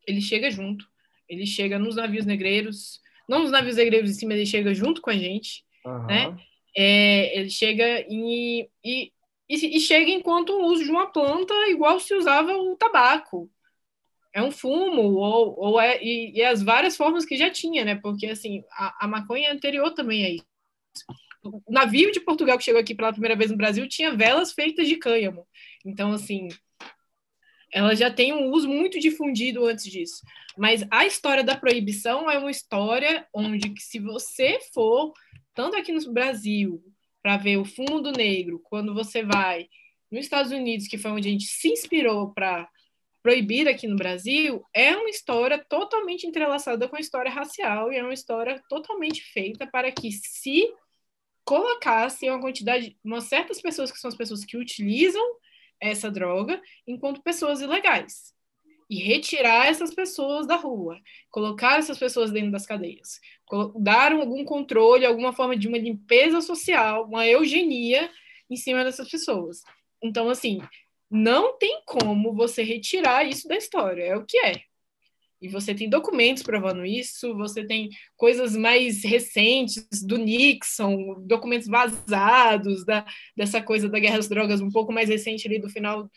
Ele chega junto. Ele chega nos navios negreiros, não nos navios negreiros em cima, ele chega junto com a gente, uhum. né? É, ele chega e, e, e, chega enquanto o uso de uma planta igual se usava o tabaco. É um fumo, ou, ou é, e, e as várias formas que já tinha, né? Porque assim, a, a maconha é anterior também a isso o navio de Portugal que chegou aqui pela primeira vez no Brasil tinha velas feitas de cânhamo. Então, assim, ela já tem um uso muito difundido antes disso. Mas a história da proibição é uma história onde que se você for, tanto aqui no Brasil, para ver o fundo negro, quando você vai nos Estados Unidos, que foi onde a gente se inspirou para proibir aqui no Brasil, é uma história totalmente entrelaçada com a história racial e é uma história totalmente feita para que se colocasse uma quantidade, umas certas pessoas que são as pessoas que utilizam essa droga enquanto pessoas ilegais e retirar essas pessoas da rua, colocar essas pessoas dentro das cadeias, dar algum controle, alguma forma de uma limpeza social, uma eugenia em cima dessas pessoas. Então, assim, não tem como você retirar isso da história, é o que é. E você tem documentos provando isso, você tem coisas mais recentes do Nixon, documentos vazados da, dessa coisa da guerra às drogas, um pouco mais recente ali do final,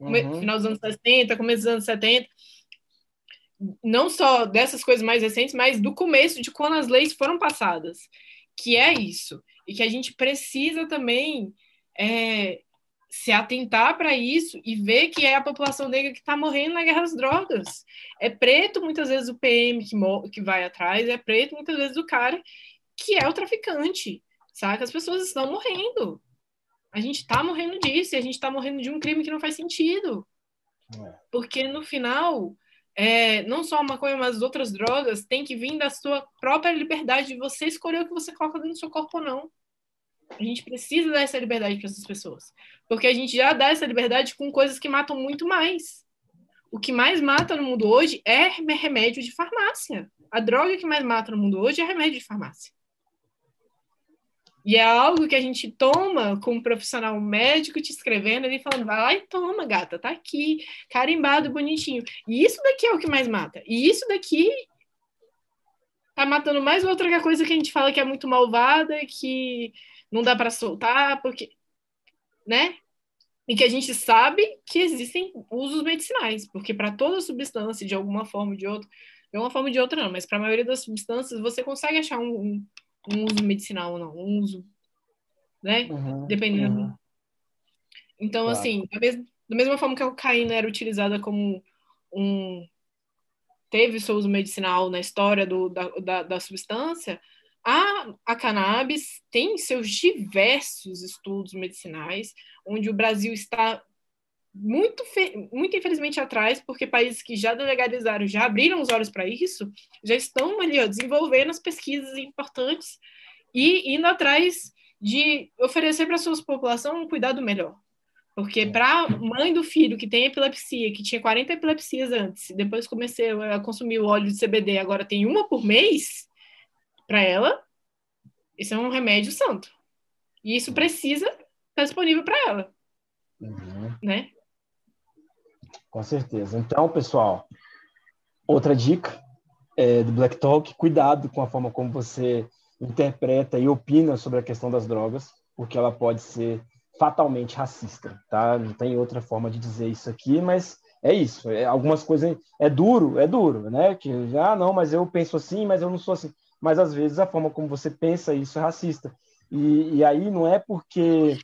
uhum. final dos anos 60, começo dos anos 70. Não só dessas coisas mais recentes, mas do começo de quando as leis foram passadas, que é isso. E que a gente precisa também é, se atentar para isso e ver que é a população negra que está morrendo na guerra às drogas. É preto, muitas vezes, o PM que, que vai atrás, é preto, muitas vezes, o cara que é o traficante, sabe? As pessoas estão morrendo. A gente está morrendo disso, e a gente está morrendo de um crime que não faz sentido. É. Porque, no final, é, não só a maconha, mas as outras drogas têm que vir da sua própria liberdade de você escolher o que você coloca dentro do seu corpo ou não. A gente precisa dar essa liberdade para essas pessoas. Porque a gente já dá essa liberdade com coisas que matam muito mais. O que mais mata no mundo hoje é remédio de farmácia. A droga que mais mata no mundo hoje é remédio de farmácia. E é algo que a gente toma com um profissional médico te escrevendo ali falando, vai lá e toma, gata, tá aqui, carimbado, bonitinho. E isso daqui é o que mais mata. E isso daqui tá matando mais outra coisa que a gente fala que é muito malvada, que não dá para soltar, porque, né? E que a gente sabe que existem usos medicinais, porque para toda substância, de alguma forma ou de outra, de uma forma ou de outra não, mas para a maioria das substâncias você consegue achar um, um um uso medicinal ou não, um uso, né? Uhum, Dependendo. Uhum. Então, claro. assim, da, mes da mesma forma que a cocaína era utilizada como um. teve seu uso medicinal na história do, da, da, da substância, a, a cannabis tem seus diversos estudos medicinais, onde o Brasil está muito, muito infelizmente atrás, porque países que já legalizaram, já abriram os olhos para isso, já estão ali ó, desenvolvendo as pesquisas importantes e indo atrás de oferecer para a sua população um cuidado melhor. Porque para a mãe do filho que tem epilepsia, que tinha 40 epilepsias antes, depois comecei a consumir o óleo de CBD, agora tem uma por mês, para ela, isso é um remédio santo. E isso precisa estar disponível para ela. Uhum. Né? Com certeza. Então, pessoal, outra dica é, do Black Talk: cuidado com a forma como você interpreta e opina sobre a questão das drogas, porque ela pode ser fatalmente racista, tá? Não tem outra forma de dizer isso aqui, mas é isso. É, algumas coisas é duro, é duro, né? Que já ah, não, mas eu penso assim, mas eu não sou assim. Mas às vezes a forma como você pensa isso é racista. E, e aí não é porque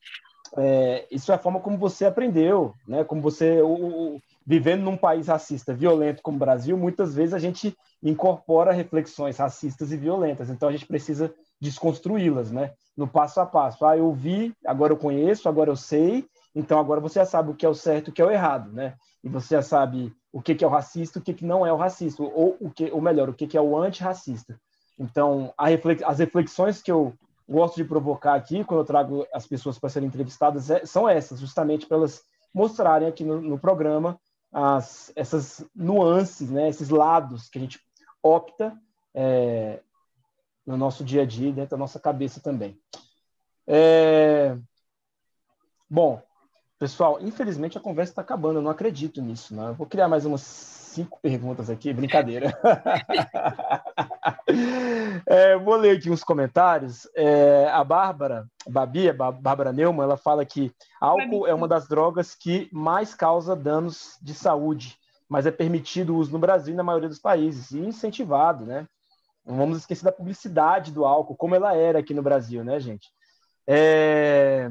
é, isso é a forma como você aprendeu, né? Como você o, o, vivendo num país racista, violento como o Brasil, muitas vezes a gente incorpora reflexões racistas e violentas. Então a gente precisa desconstruí-las, né? No passo a passo. Ah, eu vi, agora eu conheço, agora eu sei. Então agora você já sabe o que é o certo o que é o errado, né? E você já sabe o que é o racista, o que não é o racista, ou o que, ou melhor, o que é o antirracista. Então, reflex, as reflexões que eu gosto de provocar aqui, quando eu trago as pessoas para serem entrevistadas, é, são essas, justamente para elas mostrarem aqui no, no programa as, essas nuances, né, esses lados que a gente opta é, no nosso dia a dia, dentro da nossa cabeça também. É... Bom, pessoal, infelizmente a conversa está acabando, eu não acredito nisso. Né? Vou criar mais umas cinco perguntas aqui, brincadeira. é, vou ler aqui uns comentários. É, a Bárbara, Babi, a Bárbara Neumann, ela fala que álcool é uma das drogas que mais causa danos de saúde, mas é permitido o uso no Brasil e na maioria dos países, e incentivado, né? Não vamos esquecer da publicidade do álcool, como ela era aqui no Brasil, né, gente? É,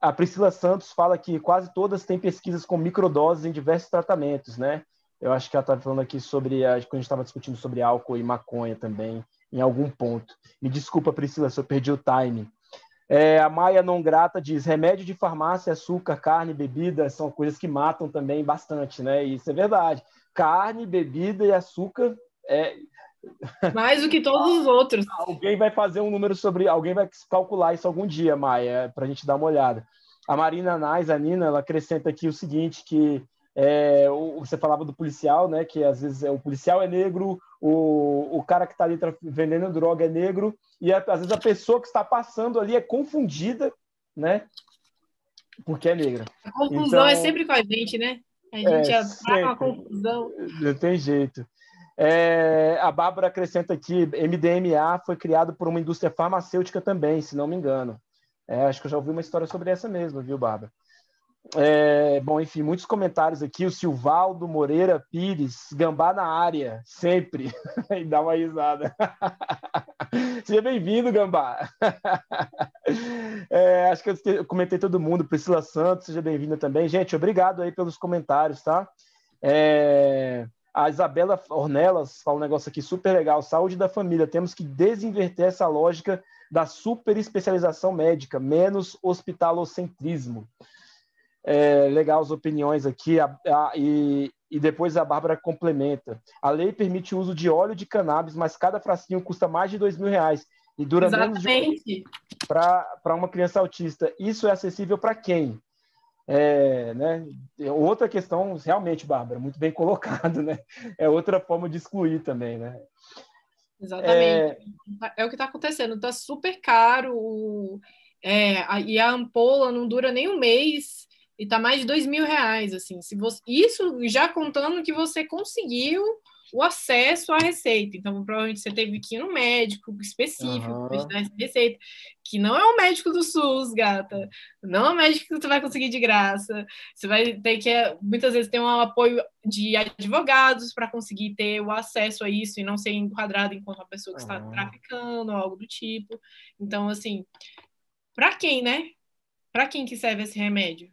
a Priscila Santos fala que quase todas têm pesquisas com microdoses em diversos tratamentos, né? Eu acho que ela estava falando aqui sobre, a, quando a gente estava discutindo sobre álcool e maconha também, em algum ponto. Me desculpa, Priscila, se eu perdi o time. É, a Maia Não Grata diz: remédio de farmácia, açúcar, carne, bebida são coisas que matam também bastante, né? E isso é verdade. Carne, bebida e açúcar é. Mais do que todos os outros. Alguém vai fazer um número sobre. Alguém vai calcular isso algum dia, Maia, para a gente dar uma olhada. A Marina Nais, a Nina, ela acrescenta aqui o seguinte: que é, você falava do policial, né? Que às vezes é, o policial é negro, o, o cara que está ali vendendo droga é negro, e às vezes a pessoa que está passando ali é confundida, né? Porque é negra. A confusão é então, é sempre com a gente, né? A gente é, atrai uma confusão. Não tem jeito. É, a Bárbara acrescenta aqui: MDMA foi criado por uma indústria farmacêutica também, se não me engano. É, acho que eu já ouvi uma história sobre essa mesmo, viu, Bárbara? É, bom, enfim, muitos comentários aqui. O Silvaldo Moreira Pires, gambá na área, sempre. e dá uma risada. Seja bem-vindo, gambá. é, acho que eu comentei todo mundo. Priscila Santos, seja bem-vinda também. Gente, obrigado aí pelos comentários, tá? É, a Isabela Ornelas fala um negócio aqui super legal. Saúde da família. Temos que desinverter essa lógica da super especialização médica, menos hospitalocentrismo. É, legal as opiniões aqui. A, a, e, e depois a Bárbara complementa. A lei permite o uso de óleo de cannabis, mas cada frasquinho custa mais de dois mil reais e dura Exatamente. menos para uma criança autista. Isso é acessível para quem? É, né? Outra questão, realmente, Bárbara, muito bem colocado, né? É outra forma de excluir também, né? Exatamente. É, é o que está acontecendo. Está super caro. É, a, e a ampola não dura nem um mês e tá mais de dois mil reais, assim. Se você, isso já contando que você conseguiu o acesso à receita. Então, provavelmente você teve que ir no médico específico uhum. para dar essa receita, que não é o médico do SUS, gata. Não é o médico que você vai conseguir de graça. Você vai ter que, muitas vezes, ter um apoio de advogados para conseguir ter o acesso a isso e não ser enquadrado enquanto uma pessoa que uhum. está traficando ou algo do tipo. Então, assim, para quem, né? Para quem que serve esse remédio?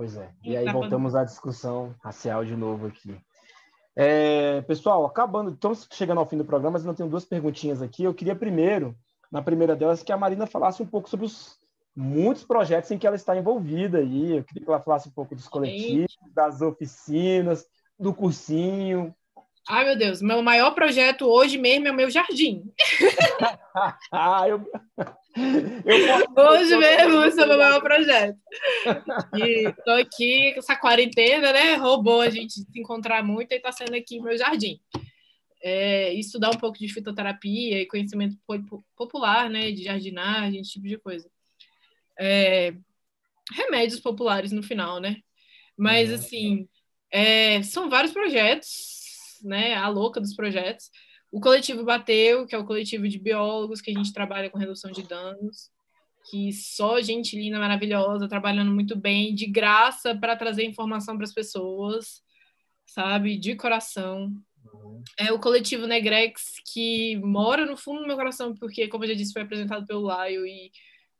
Pois é. E aí voltamos à discussão racial de novo aqui. É, pessoal, acabando, estamos chegando ao fim do programa, mas eu tenho duas perguntinhas aqui. Eu queria primeiro, na primeira delas, que a Marina falasse um pouco sobre os muitos projetos em que ela está envolvida aí. Eu queria que ela falasse um pouco dos coletivos, das oficinas, do cursinho. Ai, meu Deus, meu maior projeto hoje mesmo é o meu jardim. ah, eu... eu hoje mesmo esse é o meu maior projeto. E tô aqui, essa quarentena, né? Roubou a gente se encontrar muito e tá sendo aqui meu jardim. É, estudar um pouco de fitoterapia e conhecimento popular, né? De jardinagem, esse tipo de coisa. É, remédios populares no final, né? Mas, uhum. assim, é, são vários projetos né, a louca dos projetos. O coletivo Bateu, que é o coletivo de biólogos que a gente trabalha com redução de danos, que só gente linda, maravilhosa, trabalhando muito bem, de graça para trazer informação para as pessoas, sabe, de coração. É o coletivo Negrex, que mora no fundo do meu coração, porque, como eu já disse, foi apresentado pelo Laio e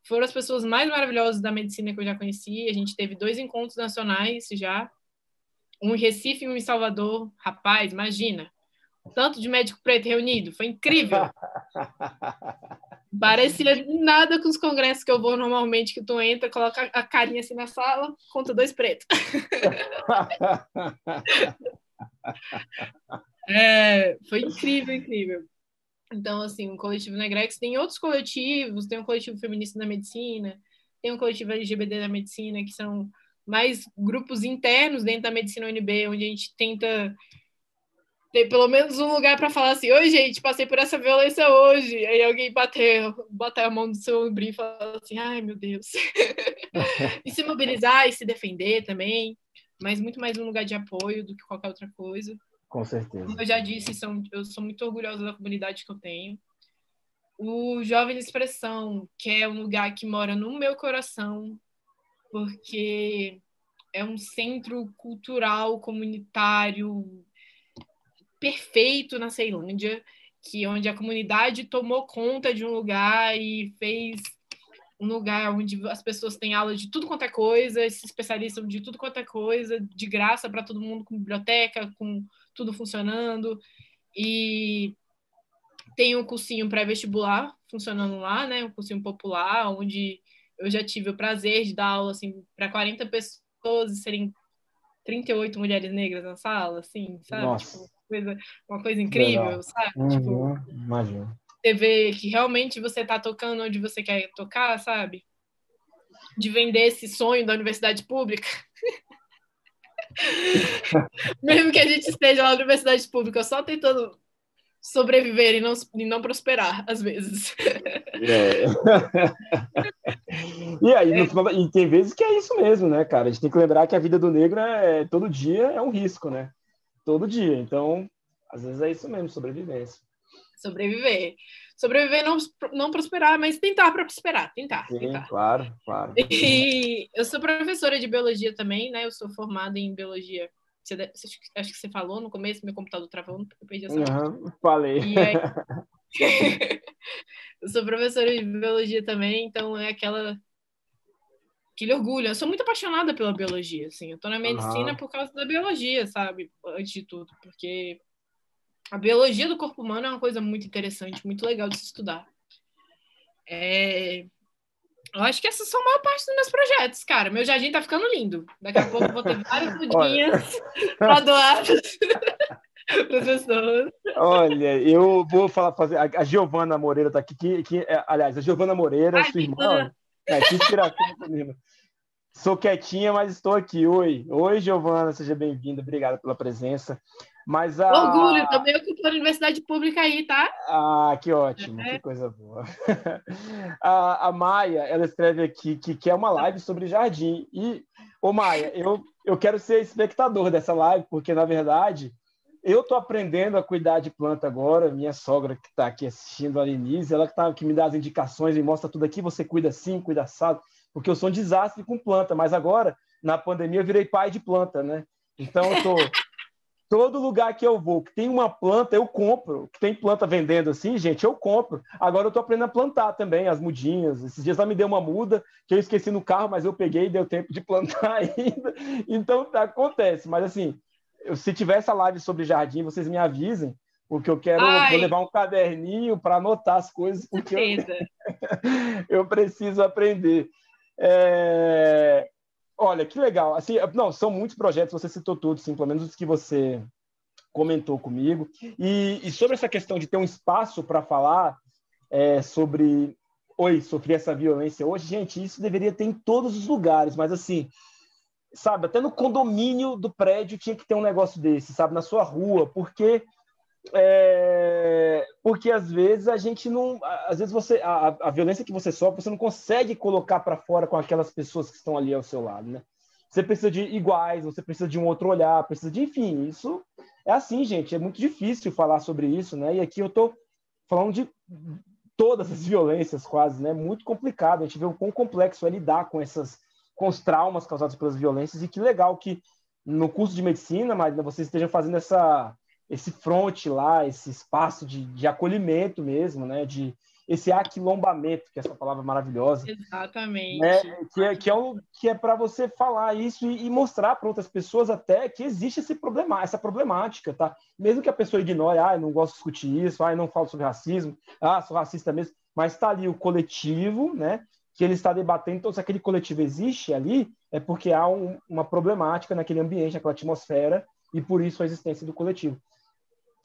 foram as pessoas mais maravilhosas da medicina que eu já conheci. A gente teve dois encontros nacionais já, um em Recife e um em Salvador. Rapaz, imagina. Tanto de médico preto reunido. Foi incrível. Parecia nada com os congressos que eu vou normalmente, que tu entra, coloca a carinha assim na sala, conta dois pretos. é, foi incrível, incrível. Então, assim, o coletivo Negrex tem outros coletivos, tem um coletivo feminista da medicina, tem um coletivo LGBT da medicina, que são mais grupos internos dentro da medicina UNB, onde a gente tenta ter pelo menos um lugar para falar assim: Oi, gente, passei por essa violência hoje. Aí alguém bater, bater a mão no seu ombro e falar assim: Ai, meu Deus. e se mobilizar e se defender também, mas muito mais um lugar de apoio do que qualquer outra coisa. Com certeza. Como eu já disse, são, eu sou muito orgulhosa da comunidade que eu tenho. O Jovem Expressão, que é um lugar que mora no meu coração, porque é um centro cultural comunitário perfeito na Ceilândia, que onde a comunidade tomou conta de um lugar e fez um lugar onde as pessoas têm aula de tudo quanto é coisa, se especializam de tudo quanto é coisa, de graça para todo mundo, com biblioteca, com tudo funcionando. E tem um cursinho pré-vestibular funcionando lá, né? Um cursinho popular, onde eu já tive o prazer de dar aula assim para 40 pessoas e serem 38 mulheres negras na sala, assim, sabe? Nossa. Tipo, uma, coisa, uma coisa incrível, Legal. sabe? Uhum, tipo, imagino. Você vê que realmente você está tocando onde você quer tocar, sabe? De vender esse sonho da universidade pública. Mesmo que a gente esteja lá na universidade pública só tentando sobreviver e não, e não prosperar, às vezes. É. e aí, é. final, e tem vezes que é isso mesmo, né, cara? A gente tem que lembrar que a vida do negro é todo dia é um risco, né? Todo dia. Então, às vezes é isso mesmo, sobrevivência. Sobreviver. Sobreviver, não, não prosperar, mas tentar para prosperar. Tentar, Sim, tentar. claro, claro. E eu sou professora de biologia também, né? Eu sou formada em biologia você acho que você falou no começo, meu computador travou, eu perdi essa uhum, Falei. Aí, eu sou professora de biologia também, então é aquela aquele orgulho. Eu sou muito apaixonada pela biologia, assim. Eu tô na medicina uhum. por causa da biologia, sabe? Antes de tudo, porque a biologia do corpo humano é uma coisa muito interessante, muito legal de se estudar. É... Eu acho que essas são a maior parte dos meus projetos, cara. Meu jardim tá ficando lindo. Daqui a pouco eu vou ter várias mudinhas para doar para as pessoas. Olha, eu vou falar, fazer. A, Giovana Moreira tá aqui, que, que é, aliás, a Giovana Moreira, Ai, sua irmã. É, que inspiração menina. Sou quietinha, mas estou aqui. Oi, oi, Giovana, seja bem-vinda. Obrigada pela presença. Mas a... Orgulho, também ocupando universidade pública aí, tá? Ah, que ótimo, é. que coisa boa. a, a Maia, ela escreve aqui que quer uma live sobre jardim. E, ô Maia, eu, eu quero ser espectador dessa live, porque, na verdade, eu estou aprendendo a cuidar de planta agora. Minha sogra que está aqui assistindo, a Denise, ela que, tá, que me dá as indicações e mostra tudo aqui. Você cuida assim, cuida assado, porque eu sou um desastre com planta. Mas agora, na pandemia, eu virei pai de planta, né? Então, eu tô todo lugar que eu vou, que tem uma planta, eu compro. Que tem planta vendendo assim, gente, eu compro. Agora eu tô aprendendo a plantar também, as mudinhas. Esses dias ela me deu uma muda que eu esqueci no carro, mas eu peguei e deu tempo de plantar ainda. Então, tá, acontece. Mas assim, se tiver essa live sobre jardim, vocês me avisem, porque eu quero vou levar um caderninho para anotar as coisas, porque eu, eu, preciso aprender. É... Olha, que legal. Assim, não, são muitos projetos, você citou todos, pelo menos os que você comentou comigo. E, e sobre essa questão de ter um espaço para falar é, sobre oi, sofri essa violência hoje, gente, isso deveria ter em todos os lugares, mas assim, sabe, até no condomínio do prédio tinha que ter um negócio desse, sabe, na sua rua, porque é, porque às vezes a gente não, às vezes você a, a violência que você sofre você não consegue colocar para fora com aquelas pessoas que estão ali ao seu lado, né? Você precisa de iguais, você precisa de um outro olhar, precisa de, enfim, isso é assim, gente, é muito difícil falar sobre isso, né? E aqui eu tô falando de todas as violências quase, né? Muito complicado, a gente vê o quão complexo é lidar com essas com os traumas causados pelas violências e que legal que no curso de medicina, Marina, vocês estejam fazendo essa esse fronte lá, esse espaço de, de acolhimento mesmo, né? De esse aquilombamento, que é essa palavra maravilhosa. Exatamente. Né? Que é, que é, um, que é para você falar isso e, e mostrar para outras pessoas até que existe esse problema, essa problemática, tá? Mesmo que a pessoa ignore, ah, não gosto de discutir isso, ah, não falo sobre racismo, ah, sou racista mesmo, mas está ali o coletivo, né? Que ele está debatendo, então se aquele coletivo existe ali, é porque há um, uma problemática naquele ambiente, naquela atmosfera, e por isso a existência do coletivo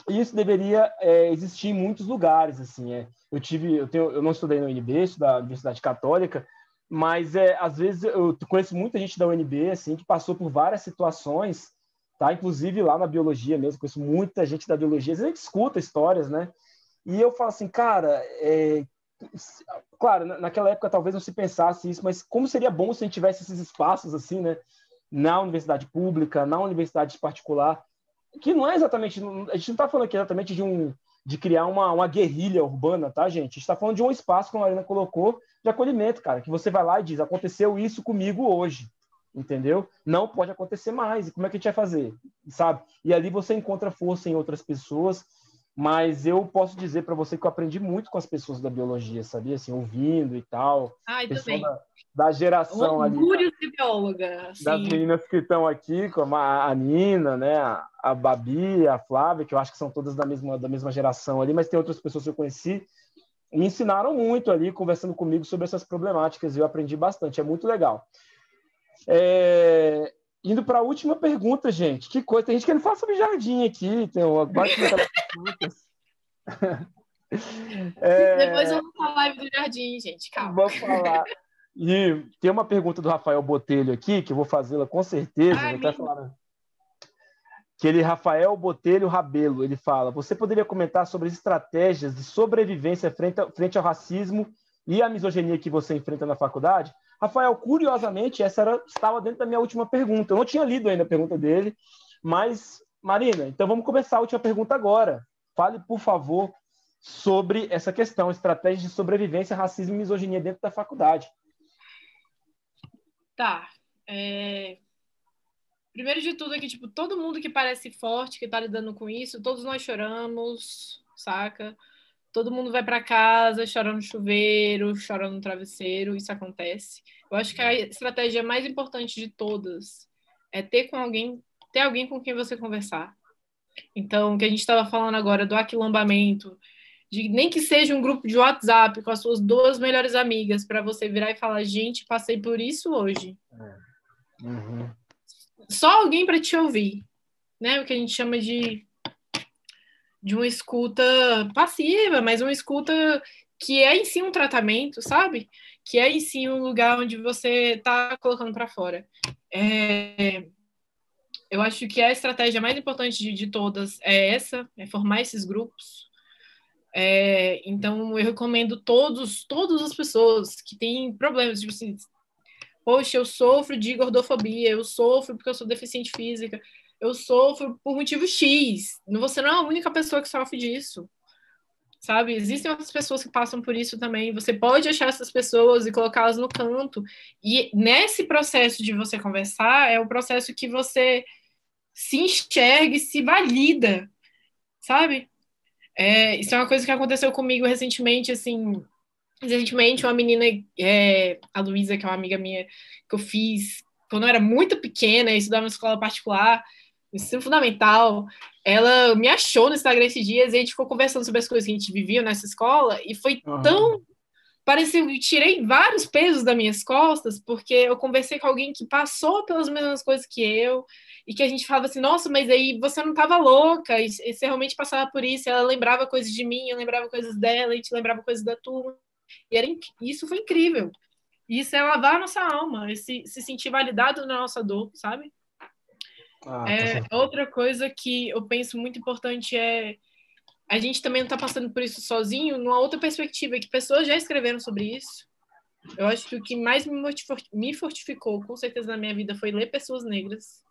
isso deveria é, existir em muitos lugares assim é. eu tive eu, tenho, eu não estudei na UNB da Universidade Católica mas é às vezes eu conheço muita gente da UNB assim que passou por várias situações tá? Inclusive lá na biologia mesmo conheço muita gente da biologia às vezes a gente escuta histórias né? E eu falo assim cara é, claro naquela época talvez não se pensasse isso mas como seria bom se a gente tivesse esses espaços assim né? Na universidade pública na universidade particular que não é exatamente. A gente não está falando aqui exatamente de um de criar uma, uma guerrilha urbana, tá, gente? A gente está falando de um espaço, como a Marina colocou, de acolhimento, cara, que você vai lá e diz: aconteceu isso comigo hoje, entendeu? Não pode acontecer mais. E como é que a gente vai fazer? Sabe? E ali você encontra força em outras pessoas mas eu posso dizer para você que eu aprendi muito com as pessoas da biologia, sabia? Assim, ouvindo e tal. Ai, também. Da, da geração ali. Orgulho de bióloga. Das meninas que estão aqui, como a, a Nina, né? A, a Babi, a Flávia, que eu acho que são todas da mesma, da mesma geração ali, mas tem outras pessoas que eu conheci. Me ensinaram muito ali, conversando comigo sobre essas problemáticas, e eu aprendi bastante. É muito legal. É, Indo para a última pergunta, gente. Que coisa. Tem gente que não fala sobre jardim aqui. Tem uma perguntas. é... Depois vamos falar do jardim, gente. Calma. Vamos falar. E tem uma pergunta do Rafael Botelho aqui, que eu vou fazê-la com certeza. Ai, vou até falar. Que ele, Rafael Botelho Rabelo, ele fala: Você poderia comentar sobre as estratégias de sobrevivência frente, frente ao racismo e à misoginia que você enfrenta na faculdade? Rafael, curiosamente, essa era, estava dentro da minha última pergunta. Eu não tinha lido ainda a pergunta dele, mas, Marina, então vamos começar a última pergunta agora. Fale, por favor, sobre essa questão, estratégia de sobrevivência, racismo e misoginia dentro da faculdade. Tá. É... Primeiro de tudo é que, tipo, todo mundo que parece forte, que tá lidando com isso, todos nós choramos, saca? Todo mundo vai para casa, chora no chuveiro, chora no travesseiro, isso acontece. Eu acho que a estratégia mais importante de todas é ter com alguém, ter alguém com quem você conversar. Então, o que a gente estava falando agora do aquilombamento, de nem que seja um grupo de WhatsApp com as suas duas melhores amigas para você virar e falar, gente, passei por isso hoje. É. Uhum. Só alguém para te ouvir, né? O que a gente chama de de uma escuta passiva, mas uma escuta que é em si um tratamento, sabe? Que é em si um lugar onde você está colocando para fora. É... Eu acho que a estratégia mais importante de, de, todas é essa, é formar esses grupos. É, então, eu recomendo todos, todas as pessoas que têm problemas, tipo assim, poxa, eu sofro de gordofobia, eu sofro porque eu sou deficiente física, eu sofro por motivo X. Você não é a única pessoa que sofre disso. Sabe? Existem outras pessoas que passam por isso também. Você pode achar essas pessoas e colocá-las no canto. E nesse processo de você conversar, é o processo que você se enxerga e se valida, sabe? É, isso é uma coisa que aconteceu comigo recentemente, assim, recentemente uma menina, é, a Luísa, que é uma amiga minha, que eu fiz quando eu era muito pequena, estudava na escola particular, ensino fundamental, ela me achou no Instagram esses dias e a gente ficou conversando sobre as coisas que a gente vivia nessa escola, e foi uhum. tão parecia que tirei vários pesos das minhas costas, porque eu conversei com alguém que passou pelas mesmas coisas que eu, e que a gente falava assim, nossa, mas aí você não estava louca, e, e você realmente passava por isso, ela lembrava coisas de mim, eu lembrava coisas dela, a gente lembrava coisas da turma, e era, isso foi incrível. Isso é lavar a nossa alma, esse, se sentir validado na nossa dor, sabe? Ah, é, tá outra coisa que eu penso muito importante é a gente também não está passando por isso sozinho, numa outra perspectiva, que pessoas já escreveram sobre isso. Eu acho que o que mais me fortificou, com certeza, na minha vida foi ler pessoas negras,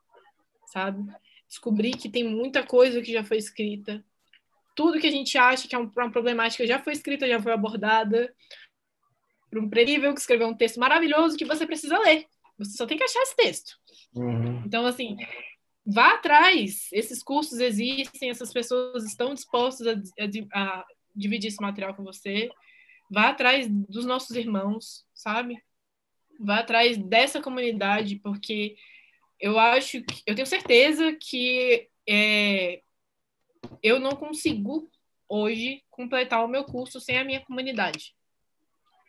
sabe? Descobrir que tem muita coisa que já foi escrita. Tudo que a gente acha que é uma problemática já foi escrita, já foi abordada. Para um prerível que escreveu um texto maravilhoso que você precisa ler. Você só tem que achar esse texto. Uhum. Então, assim, vá atrás. Esses cursos existem, essas pessoas estão dispostas a, a, a, dividir esse material com você. Vá atrás dos nossos irmãos, sabe? Vá atrás dessa comunidade, porque eu acho que eu tenho certeza que é, eu não consigo hoje completar o meu curso sem a minha comunidade.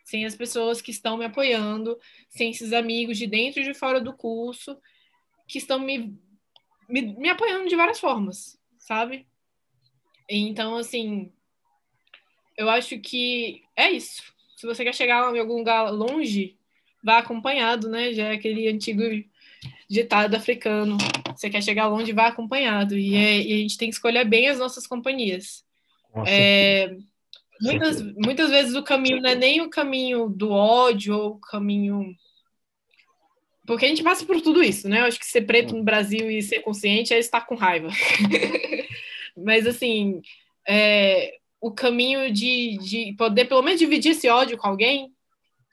Sem as pessoas que estão me apoiando, sem esses amigos de dentro e de fora do curso que estão me me, me apoiando de várias formas, sabe? Então, assim, eu acho que é isso. Se você quer chegar em algum lugar longe, vá acompanhado, né? Já é aquele antigo ditado africano. Você quer chegar longe, vá acompanhado. E, é, e a gente tem que escolher bem as nossas companhias. É, muitas, muitas vezes o caminho não é nem o caminho do ódio ou o caminho porque a gente passa por tudo isso, né? Eu acho que ser preto no Brasil e ser consciente é estar com raiva. Mas, assim, é, o caminho de, de poder, pelo menos, dividir esse ódio com alguém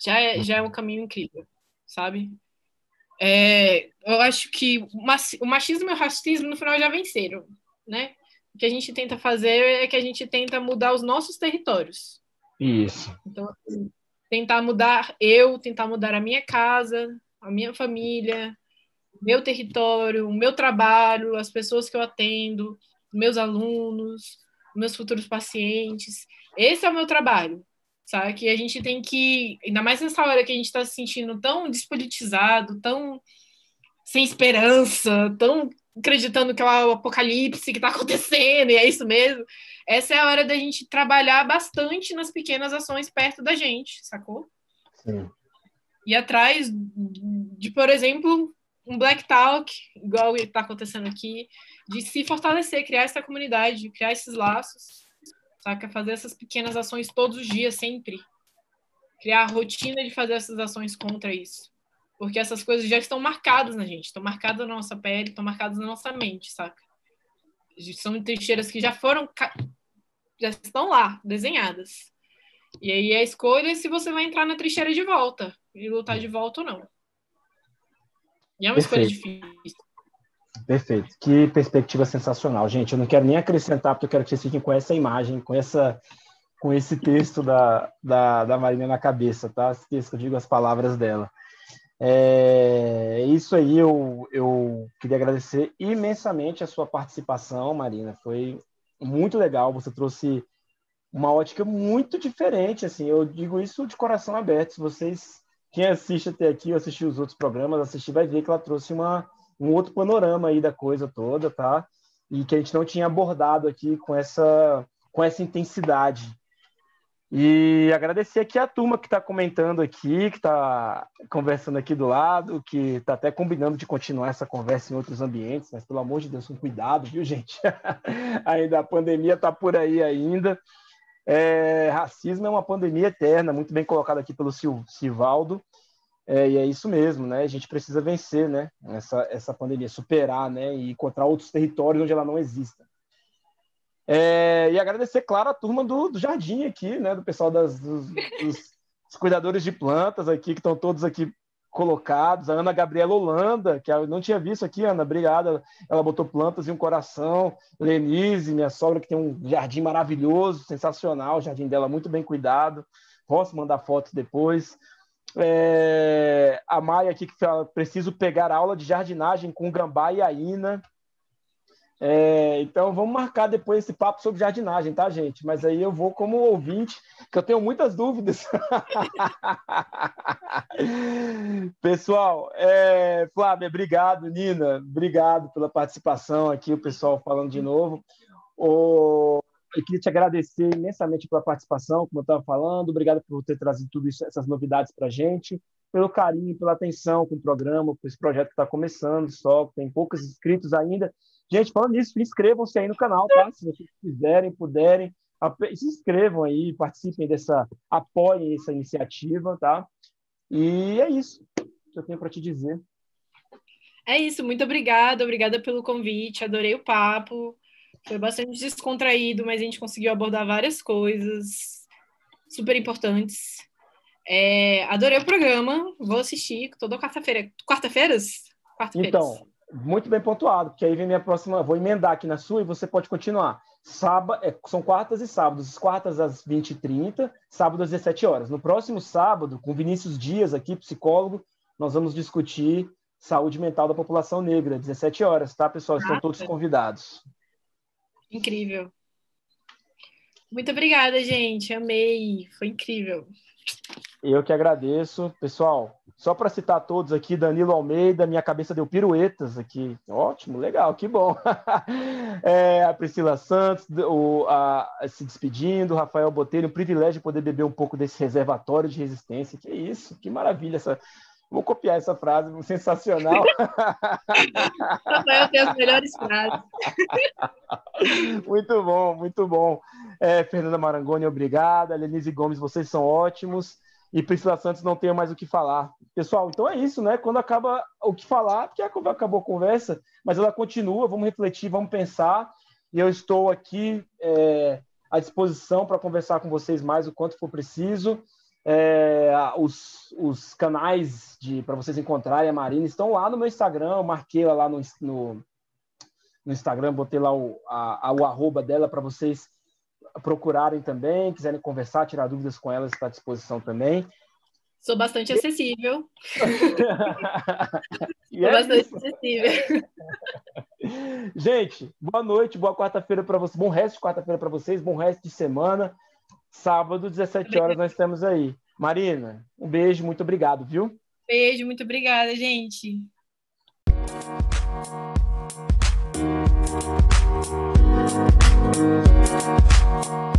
já é, já é um caminho incrível, sabe? É, eu acho que o machismo e o racismo, no final, já venceram, né? O que a gente tenta fazer é que a gente tenta mudar os nossos territórios. Isso. Então, assim, tentar mudar eu, tentar mudar a minha casa, a minha família, meu território, o meu trabalho, as pessoas que eu atendo, meus alunos, meus futuros pacientes. Esse é o meu trabalho, sabe? Que a gente tem que, ainda mais nessa hora que a gente está se sentindo tão despolitizado, tão sem esperança, tão acreditando que é o apocalipse que está acontecendo e é isso mesmo. Essa é a hora da gente trabalhar bastante nas pequenas ações perto da gente, sacou? Sim ir atrás de, por exemplo, um Black Talk, igual está acontecendo aqui, de se fortalecer, criar essa comunidade, criar esses laços, saca? Fazer essas pequenas ações todos os dias, sempre. Criar a rotina de fazer essas ações contra isso. Porque essas coisas já estão marcadas na gente, estão marcadas na nossa pele, estão marcadas na nossa mente, saca? São trincheiras que já foram, já estão lá, desenhadas. E aí a escolha é se você vai entrar na trincheira de volta e lutar de volta ou não. E é uma Perfeito. escolha difícil. Perfeito. Que perspectiva sensacional. Gente, eu não quero nem acrescentar, porque eu quero que vocês fiquem com essa imagem, com essa com esse texto da, da, da Marina na cabeça, tá? Esse texto eu digo as palavras dela. É isso aí, eu, eu queria agradecer imensamente a sua participação, Marina. Foi muito legal. Você trouxe uma ótica muito diferente, assim. Eu digo isso de coração aberto. Se vocês quem assiste até aqui, ou assistiu os outros programas, assistir vai ver que ela trouxe uma, um outro panorama aí da coisa toda, tá? E que a gente não tinha abordado aqui com essa, com essa intensidade. E agradecer aqui a turma que está comentando aqui, que está conversando aqui do lado, que está até combinando de continuar essa conversa em outros ambientes, mas pelo amor de Deus, com cuidado, viu, gente? ainda a pandemia está por aí ainda. É, racismo é uma pandemia eterna, muito bem colocado aqui pelo Sil, Silvaldo. É, e é isso mesmo, né? A gente precisa vencer, né? Essa, essa pandemia, superar, né? E encontrar outros territórios onde ela não exista. É, e agradecer, claro, a turma do, do, jardim aqui, né? Do pessoal das, dos, dos cuidadores de plantas aqui, que estão todos aqui colocados. A Ana Gabriela Holanda, que eu não tinha visto aqui, Ana, obrigada. Ela botou plantas e um coração. Lenise, minha sogra, que tem um jardim maravilhoso, sensacional, o jardim dela muito bem cuidado. Posso mandar fotos depois. É, a Maia aqui que fala, preciso pegar aula de jardinagem com Gambá e a Ina. É, então vamos marcar depois esse papo sobre jardinagem, tá, gente? Mas aí eu vou como ouvinte, que eu tenho muitas dúvidas. pessoal, é, Flávia, obrigado, Nina, obrigado pela participação aqui, o pessoal falando de novo. O, eu queria te agradecer imensamente pela participação, como eu estava falando. Obrigado por ter trazido isso, essas novidades para a gente, pelo carinho, pela atenção com o programa, com esse projeto que está começando, só tem poucos inscritos ainda. Gente, falando nisso, inscrevam-se aí no canal, tá? Se vocês quiserem, puderem, se inscrevam aí, participem dessa, apoiem essa iniciativa, tá? E é isso que eu tenho para te dizer. É isso, muito obrigada, obrigada pelo convite, adorei o papo. Foi bastante descontraído, mas a gente conseguiu abordar várias coisas super importantes. É, adorei o programa, vou assistir toda quarta-feira. Quarta-feiras? Quarta então, muito bem pontuado, porque aí vem minha próxima. Vou emendar aqui na sua e você pode continuar. Sábado, é, são quartas e sábados, quartas às 20h30, sábado às 17 horas. No próximo sábado, com Vinícius Dias aqui, psicólogo, nós vamos discutir saúde mental da população negra, 17 horas, tá, pessoal? Estão todos convidados. Incrível. Muito obrigada, gente. Amei. Foi incrível. Eu que agradeço. Pessoal, só para citar todos aqui, Danilo Almeida, minha cabeça deu piruetas aqui. Ótimo, legal, que bom. É, a Priscila Santos, o, a, se despedindo, Rafael Botelho, um privilégio poder beber um pouco desse reservatório de resistência. Que isso, que maravilha essa, Vou copiar essa frase, sensacional. Rafael tem as melhores frases. muito bom, muito bom. É, Fernanda Marangoni, obrigada. Lenise Gomes, vocês são ótimos. E Priscila Santos, não tenho mais o que falar. Pessoal, então é isso, né? Quando acaba o que falar, porque acabou a conversa, mas ela continua, vamos refletir, vamos pensar. E eu estou aqui é, à disposição para conversar com vocês mais o quanto for preciso. É, os, os canais para vocês encontrarem a Marina estão lá no meu Instagram. Eu marquei ela lá no, no, no Instagram, botei lá o, a, a, o arroba dela para vocês procurarem também. Quiserem conversar, tirar dúvidas com ela, está à disposição também. Sou bastante acessível. Sou é bastante isso. acessível. Gente, boa noite, boa quarta-feira para vocês, bom resto de quarta-feira para vocês, bom resto de semana. Sábado, 17 horas, nós estamos aí. Marina, um beijo, muito obrigado, viu? Beijo, muito obrigada, gente. Thank you.